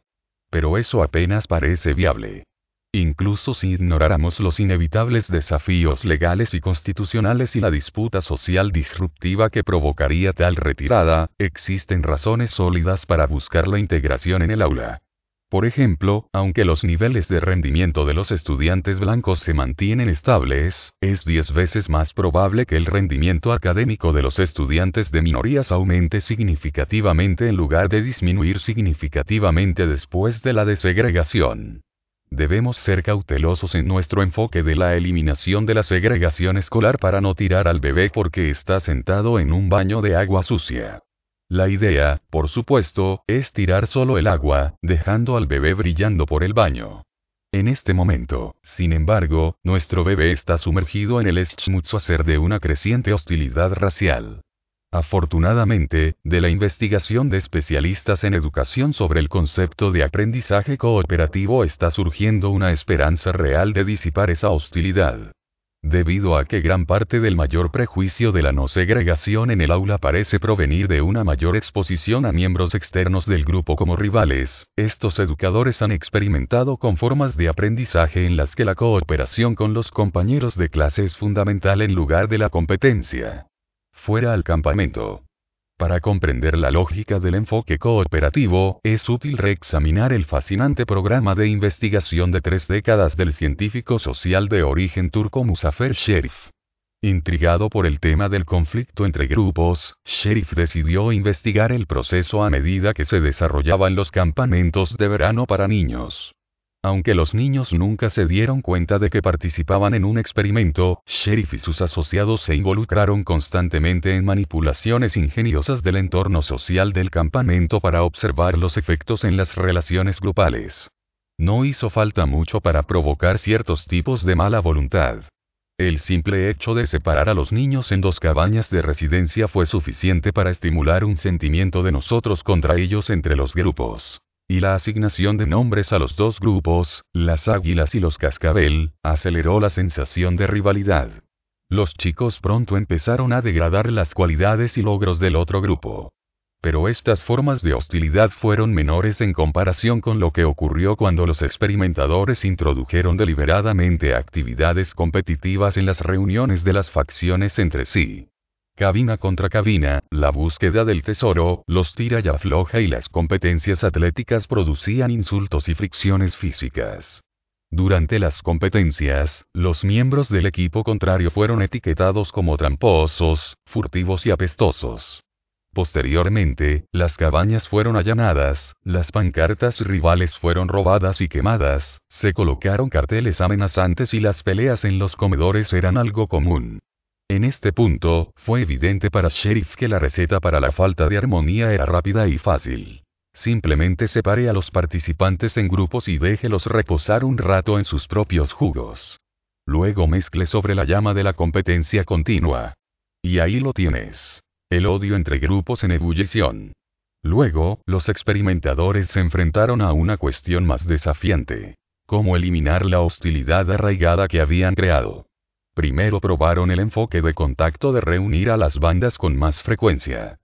Pero eso apenas parece viable. Incluso si ignoráramos los inevitables desafíos legales y constitucionales y la disputa social disruptiva que provocaría tal retirada, existen razones sólidas para buscar la integración en el aula. Por ejemplo, aunque los niveles de rendimiento de los estudiantes blancos se mantienen estables, es diez veces más probable que el rendimiento académico de los estudiantes de minorías aumente significativamente en lugar de disminuir significativamente después de la desegregación. Debemos ser cautelosos en nuestro enfoque de la eliminación de la segregación escolar para no tirar al bebé porque está sentado en un baño de agua sucia. La idea, por supuesto, es tirar solo el agua, dejando al bebé brillando por el baño. En este momento, sin embargo, nuestro bebé está sumergido en el schmutzwasser de una creciente hostilidad racial. Afortunadamente, de la investigación de especialistas en educación sobre el concepto de aprendizaje cooperativo está surgiendo una esperanza real de disipar esa hostilidad. Debido a que gran parte del mayor prejuicio de la no segregación en el aula parece provenir de una mayor exposición a miembros externos del grupo como rivales, estos educadores han experimentado con formas de aprendizaje en las que la cooperación con los compañeros de clase es fundamental en lugar de la competencia fuera al campamento. Para comprender la lógica del enfoque cooperativo, es útil reexaminar el fascinante programa de investigación de tres décadas del científico social de origen turco Musafer Sherif. Intrigado por el tema del conflicto entre grupos, Sherif decidió investigar el proceso a medida que se desarrollaban los campamentos de verano para niños. Aunque los niños nunca se dieron cuenta de que participaban en un experimento, Sheriff y sus asociados se involucraron constantemente en manipulaciones ingeniosas del entorno social del campamento para observar los efectos en las relaciones grupales. No hizo falta mucho para provocar ciertos tipos de mala voluntad. El simple hecho de separar a los niños en dos cabañas de residencia fue suficiente para estimular un sentimiento de nosotros contra ellos entre los grupos. Y la asignación de nombres a los dos grupos, las águilas y los cascabel, aceleró la sensación de rivalidad. Los chicos pronto empezaron a degradar las cualidades y logros del otro grupo. Pero estas formas de hostilidad fueron menores en comparación con lo que ocurrió cuando los experimentadores introdujeron deliberadamente actividades competitivas en las reuniones de las facciones entre sí. Cabina contra cabina, la búsqueda del tesoro, los tira y afloja y las competencias atléticas producían insultos y fricciones físicas. Durante las competencias, los miembros del equipo contrario fueron etiquetados como tramposos, furtivos y apestosos. Posteriormente, las cabañas fueron allanadas, las pancartas rivales fueron robadas y quemadas, se colocaron carteles amenazantes y las peleas en los comedores eran algo común. En este punto, fue evidente para Sheriff que la receta para la falta de armonía era rápida y fácil. Simplemente separe a los participantes en grupos y déjelos reposar un rato en sus propios jugos. Luego mezcle sobre la llama de la competencia continua. Y ahí lo tienes. El odio entre grupos en ebullición. Luego, los experimentadores se enfrentaron a una cuestión más desafiante. ¿Cómo eliminar la hostilidad arraigada que habían creado? Primero probaron el enfoque de contacto de reunir a las bandas con más frecuencia.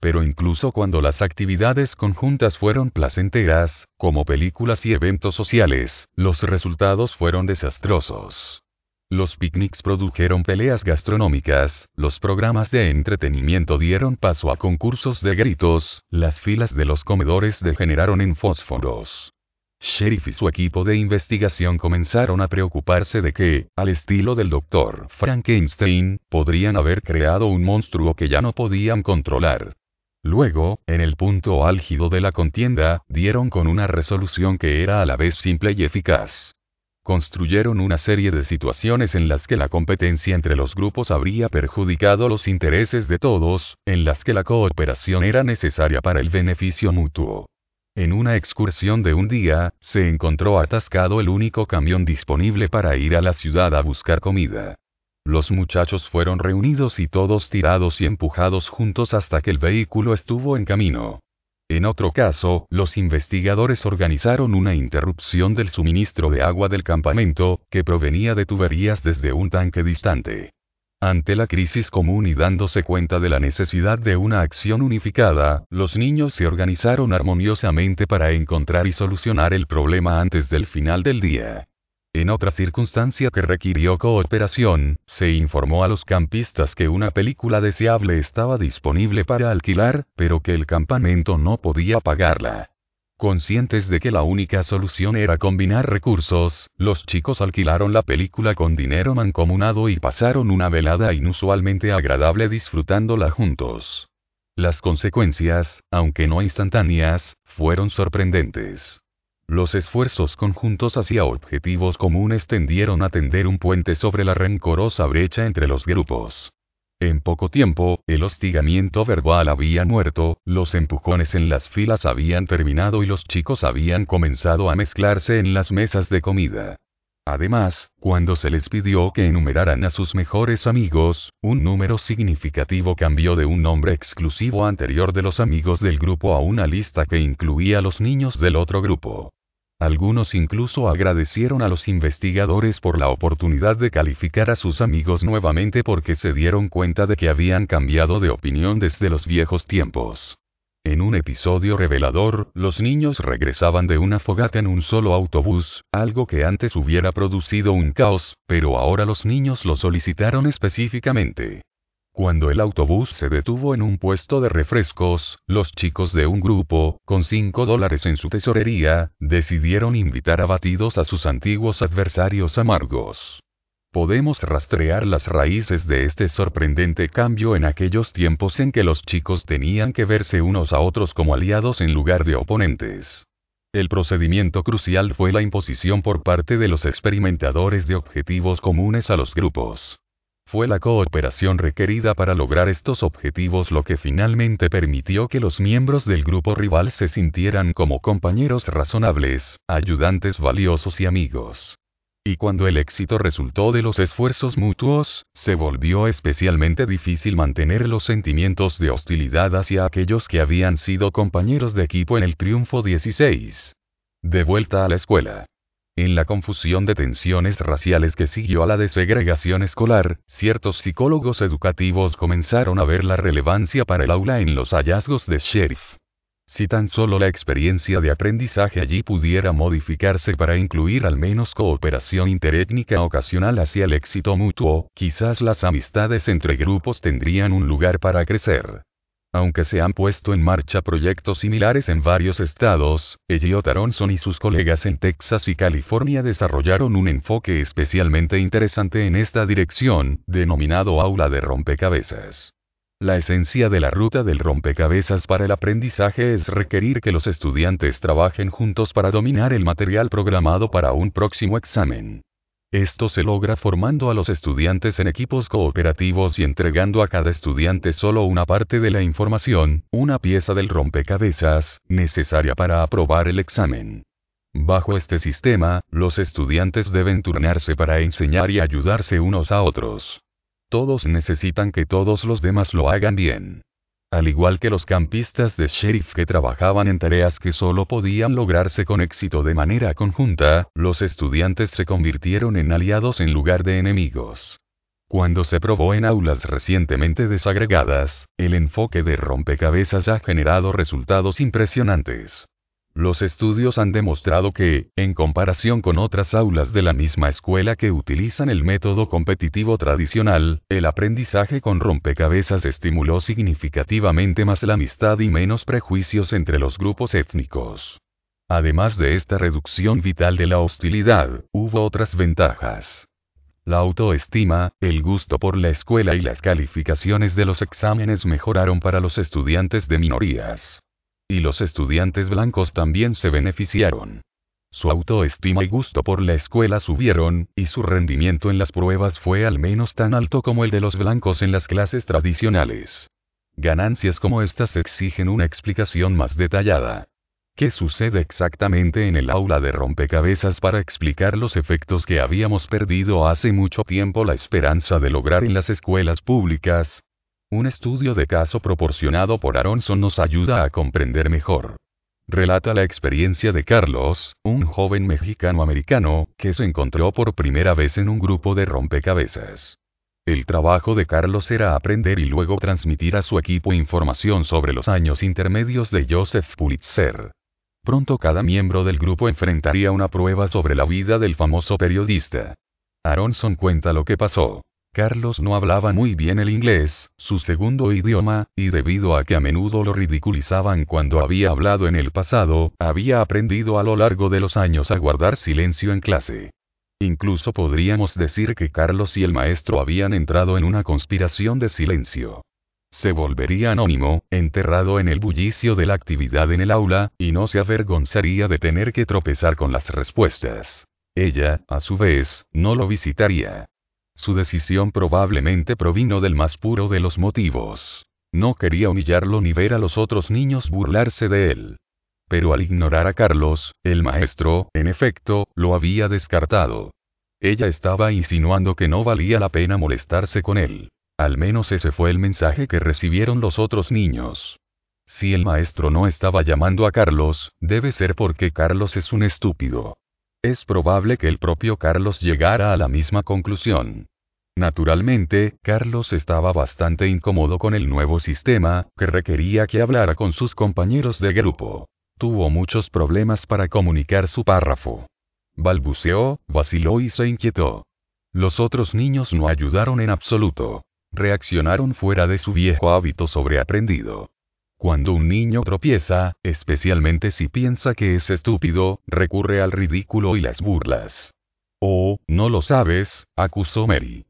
Pero incluso cuando las actividades conjuntas fueron placenteras, como películas y eventos sociales, los resultados fueron desastrosos. Los picnics produjeron peleas gastronómicas, los programas de entretenimiento dieron paso a concursos de gritos, las filas de los comedores degeneraron en fósforos. Sheriff y su equipo de investigación comenzaron a preocuparse de que, al estilo del Dr. Frankenstein, podrían haber creado un monstruo que ya no podían controlar. Luego, en el punto álgido de la contienda, dieron con una resolución que era a la vez simple y eficaz. Construyeron una serie de situaciones en las que la competencia entre los grupos habría perjudicado los intereses de todos, en las que la cooperación era necesaria para el beneficio mutuo. En una excursión de un día, se encontró atascado el único camión disponible para ir a la ciudad a buscar comida. Los muchachos fueron reunidos y todos tirados y empujados juntos hasta que el vehículo estuvo en camino. En otro caso, los investigadores organizaron una interrupción del suministro de agua del campamento, que provenía de tuberías desde un tanque distante. Ante la crisis común y dándose cuenta de la necesidad de una acción unificada, los niños se organizaron armoniosamente para encontrar y solucionar el problema antes del final del día. En otra circunstancia que requirió cooperación, se informó a los campistas que una película deseable estaba disponible para alquilar, pero que el campamento no podía pagarla. Conscientes de que la única solución era combinar recursos, los chicos alquilaron la película con dinero mancomunado y pasaron una velada inusualmente agradable disfrutándola juntos. Las consecuencias, aunque no instantáneas, fueron sorprendentes. Los esfuerzos conjuntos hacia objetivos comunes tendieron a tender un puente sobre la rencorosa brecha entre los grupos. En poco tiempo, el hostigamiento verbal había muerto, los empujones en las filas habían terminado y los chicos habían comenzado a mezclarse en las mesas de comida. Además, cuando se les pidió que enumeraran a sus mejores amigos, un número significativo cambió de un nombre exclusivo anterior de los amigos del grupo a una lista que incluía a los niños del otro grupo. Algunos incluso agradecieron a los investigadores por la oportunidad de calificar a sus amigos nuevamente porque se dieron cuenta de que habían cambiado de opinión desde los viejos tiempos. En un episodio revelador, los niños regresaban de una fogata en un solo autobús, algo que antes hubiera producido un caos, pero ahora los niños lo solicitaron específicamente. Cuando el autobús se detuvo en un puesto de refrescos, los chicos de un grupo, con 5 dólares en su tesorería, decidieron invitar a batidos a sus antiguos adversarios amargos podemos rastrear las raíces de este sorprendente cambio en aquellos tiempos en que los chicos tenían que verse unos a otros como aliados en lugar de oponentes. El procedimiento crucial fue la imposición por parte de los experimentadores de objetivos comunes a los grupos. Fue la cooperación requerida para lograr estos objetivos lo que finalmente permitió que los miembros del grupo rival se sintieran como compañeros razonables, ayudantes valiosos y amigos. Y cuando el éxito resultó de los esfuerzos mutuos, se volvió especialmente difícil mantener los sentimientos de hostilidad hacia aquellos que habían sido compañeros de equipo en el triunfo 16. De vuelta a la escuela. En la confusión de tensiones raciales que siguió a la desegregación escolar, ciertos psicólogos educativos comenzaron a ver la relevancia para el aula en los hallazgos de Sheriff. Si tan solo la experiencia de aprendizaje allí pudiera modificarse para incluir al menos cooperación interétnica ocasional hacia el éxito mutuo, quizás las amistades entre grupos tendrían un lugar para crecer. Aunque se han puesto en marcha proyectos similares en varios estados, Elliot Aronson y sus colegas en Texas y California desarrollaron un enfoque especialmente interesante en esta dirección, denominado aula de rompecabezas. La esencia de la ruta del rompecabezas para el aprendizaje es requerir que los estudiantes trabajen juntos para dominar el material programado para un próximo examen. Esto se logra formando a los estudiantes en equipos cooperativos y entregando a cada estudiante solo una parte de la información, una pieza del rompecabezas, necesaria para aprobar el examen. Bajo este sistema, los estudiantes deben turnarse para enseñar y ayudarse unos a otros. Todos necesitan que todos los demás lo hagan bien. Al igual que los campistas de sheriff que trabajaban en tareas que solo podían lograrse con éxito de manera conjunta, los estudiantes se convirtieron en aliados en lugar de enemigos. Cuando se probó en aulas recientemente desagregadas, el enfoque de rompecabezas ha generado resultados impresionantes. Los estudios han demostrado que, en comparación con otras aulas de la misma escuela que utilizan el método competitivo tradicional, el aprendizaje con rompecabezas estimuló significativamente más la amistad y menos prejuicios entre los grupos étnicos. Además de esta reducción vital de la hostilidad, hubo otras ventajas. La autoestima, el gusto por la escuela y las calificaciones de los exámenes mejoraron para los estudiantes de minorías. Y los estudiantes blancos también se beneficiaron. Su autoestima y gusto por la escuela subieron, y su rendimiento en las pruebas fue al menos tan alto como el de los blancos en las clases tradicionales. Ganancias como estas exigen una explicación más detallada. ¿Qué sucede exactamente en el aula de rompecabezas para explicar los efectos que habíamos perdido hace mucho tiempo la esperanza de lograr en las escuelas públicas? Un estudio de caso proporcionado por Aronson nos ayuda a comprender mejor. Relata la experiencia de Carlos, un joven mexicano-americano, que se encontró por primera vez en un grupo de rompecabezas. El trabajo de Carlos era aprender y luego transmitir a su equipo información sobre los años intermedios de Joseph Pulitzer. Pronto cada miembro del grupo enfrentaría una prueba sobre la vida del famoso periodista. Aronson cuenta lo que pasó. Carlos no hablaba muy bien el inglés, su segundo idioma, y debido a que a menudo lo ridiculizaban cuando había hablado en el pasado, había aprendido a lo largo de los años a guardar silencio en clase. Incluso podríamos decir que Carlos y el maestro habían entrado en una conspiración de silencio. Se volvería anónimo, enterrado en el bullicio de la actividad en el aula, y no se avergonzaría de tener que tropezar con las respuestas. Ella, a su vez, no lo visitaría. Su decisión probablemente provino del más puro de los motivos. No quería humillarlo ni ver a los otros niños burlarse de él. Pero al ignorar a Carlos, el maestro, en efecto, lo había descartado. Ella estaba insinuando que no valía la pena molestarse con él. Al menos ese fue el mensaje que recibieron los otros niños. Si el maestro no estaba llamando a Carlos, debe ser porque Carlos es un estúpido. Es probable que el propio Carlos llegara a la misma conclusión. Naturalmente, Carlos estaba bastante incómodo con el nuevo sistema, que requería que hablara con sus compañeros de grupo. Tuvo muchos problemas para comunicar su párrafo. Balbuceó, vaciló y se inquietó. Los otros niños no ayudaron en absoluto. Reaccionaron fuera de su viejo hábito sobreaprendido. Cuando un niño tropieza, especialmente si piensa que es estúpido, recurre al ridículo y las burlas. Oh, no lo sabes, acusó Mary.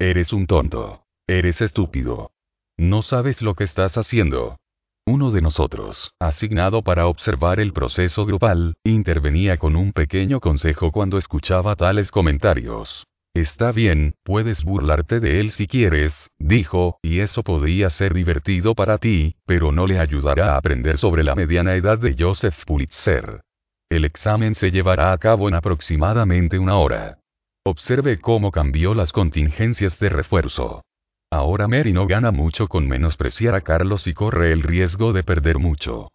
Eres un tonto. Eres estúpido. No sabes lo que estás haciendo. Uno de nosotros, asignado para observar el proceso grupal, intervenía con un pequeño consejo cuando escuchaba tales comentarios. Está bien, puedes burlarte de él si quieres, dijo, y eso podría ser divertido para ti, pero no le ayudará a aprender sobre la mediana edad de Joseph Pulitzer. El examen se llevará a cabo en aproximadamente una hora. Observe cómo cambió las contingencias de refuerzo. Ahora Mary no gana mucho con menospreciar a Carlos y corre el riesgo de perder mucho.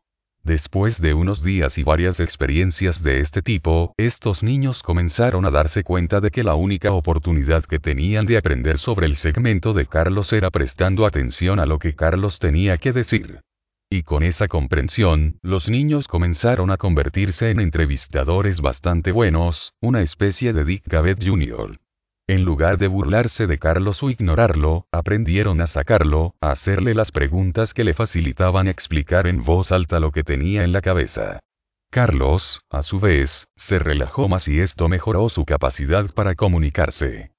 Después de unos días y varias experiencias de este tipo, estos niños comenzaron a darse cuenta de que la única oportunidad que tenían de aprender sobre el segmento de Carlos era prestando atención a lo que Carlos tenía que decir. Y con esa comprensión, los niños comenzaron a convertirse en entrevistadores bastante buenos, una especie de Dick Gavet Jr. En lugar de burlarse de Carlos o ignorarlo, aprendieron a sacarlo, a hacerle las preguntas que le facilitaban explicar en voz alta lo que tenía en la cabeza. Carlos, a su vez, se relajó más y esto mejoró su capacidad para comunicarse.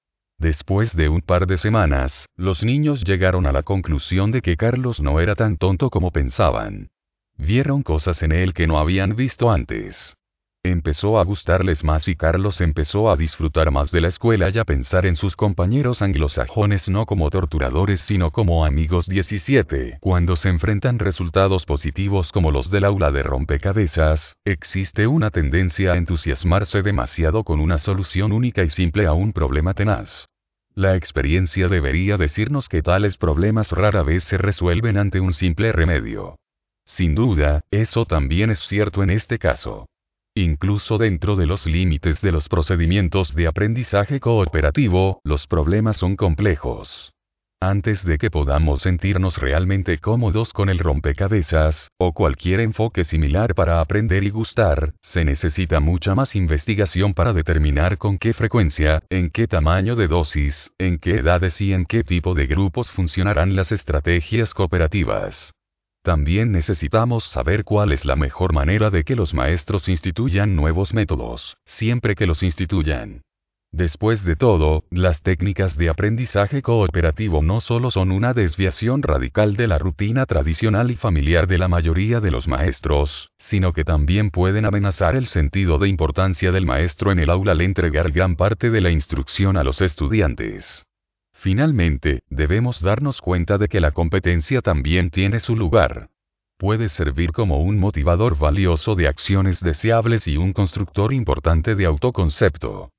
Después de un par de semanas, los niños llegaron a la conclusión de que Carlos no era tan tonto como pensaban. Vieron cosas en él que no habían visto antes. Empezó a gustarles más y Carlos empezó a disfrutar más de la escuela y a pensar en sus compañeros anglosajones no como torturadores sino como amigos 17. Cuando se enfrentan resultados positivos como los del aula de rompecabezas, existe una tendencia a entusiasmarse demasiado con una solución única y simple a un problema tenaz. La experiencia debería decirnos que tales problemas rara vez se resuelven ante un simple remedio. Sin duda, eso también es cierto en este caso. Incluso dentro de los límites de los procedimientos de aprendizaje cooperativo, los problemas son complejos. Antes de que podamos sentirnos realmente cómodos con el rompecabezas, o cualquier enfoque similar para aprender y gustar, se necesita mucha más investigación para determinar con qué frecuencia, en qué tamaño de dosis, en qué edades y en qué tipo de grupos funcionarán las estrategias cooperativas. También necesitamos saber cuál es la mejor manera de que los maestros instituyan nuevos métodos, siempre que los instituyan. Después de todo, las técnicas de aprendizaje cooperativo no solo son una desviación radical de la rutina tradicional y familiar de la mayoría de los maestros, sino que también pueden amenazar el sentido de importancia del maestro en el aula al entregar gran parte de la instrucción a los estudiantes. Finalmente, debemos darnos cuenta de que la competencia también tiene su lugar. Puede servir como un motivador valioso de acciones deseables y un constructor importante de autoconcepto.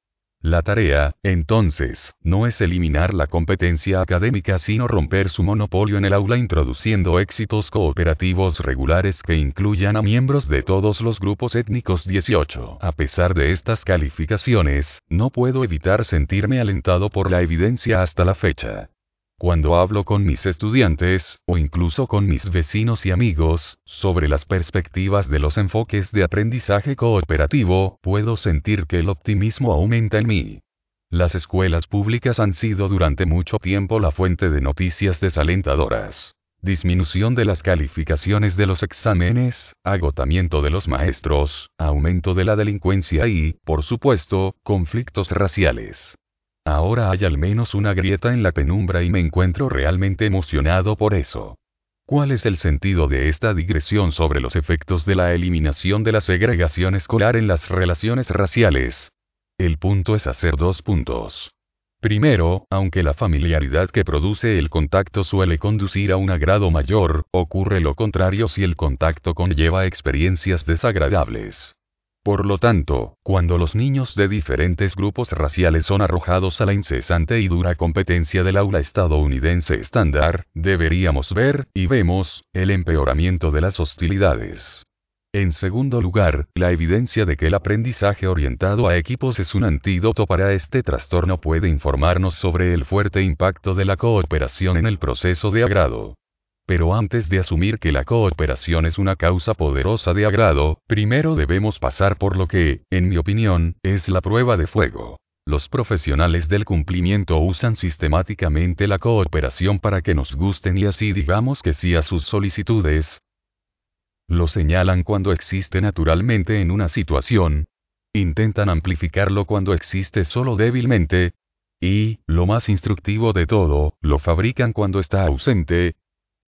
La tarea, entonces, no es eliminar la competencia académica sino romper su monopolio en el aula introduciendo éxitos cooperativos regulares que incluyan a miembros de todos los grupos étnicos 18. A pesar de estas calificaciones, no puedo evitar sentirme alentado por la evidencia hasta la fecha. Cuando hablo con mis estudiantes, o incluso con mis vecinos y amigos, sobre las perspectivas de los enfoques de aprendizaje cooperativo, puedo sentir que el optimismo aumenta en mí. Las escuelas públicas han sido durante mucho tiempo la fuente de noticias desalentadoras. Disminución de las calificaciones de los exámenes, agotamiento de los maestros, aumento de la delincuencia y, por supuesto, conflictos raciales. Ahora hay al menos una grieta en la penumbra y me encuentro realmente emocionado por eso. ¿Cuál es el sentido de esta digresión sobre los efectos de la eliminación de la segregación escolar en las relaciones raciales? El punto es hacer dos puntos. Primero, aunque la familiaridad que produce el contacto suele conducir a un agrado mayor, ocurre lo contrario si el contacto conlleva experiencias desagradables. Por lo tanto, cuando los niños de diferentes grupos raciales son arrojados a la incesante y dura competencia del aula estadounidense estándar, deberíamos ver, y vemos, el empeoramiento de las hostilidades. En segundo lugar, la evidencia de que el aprendizaje orientado a equipos es un antídoto para este trastorno puede informarnos sobre el fuerte impacto de la cooperación en el proceso de agrado. Pero antes de asumir que la cooperación es una causa poderosa de agrado, primero debemos pasar por lo que, en mi opinión, es la prueba de fuego. Los profesionales del cumplimiento usan sistemáticamente la cooperación para que nos gusten y así digamos que sí a sus solicitudes. Lo señalan cuando existe naturalmente en una situación. Intentan amplificarlo cuando existe solo débilmente. Y, lo más instructivo de todo, lo fabrican cuando está ausente,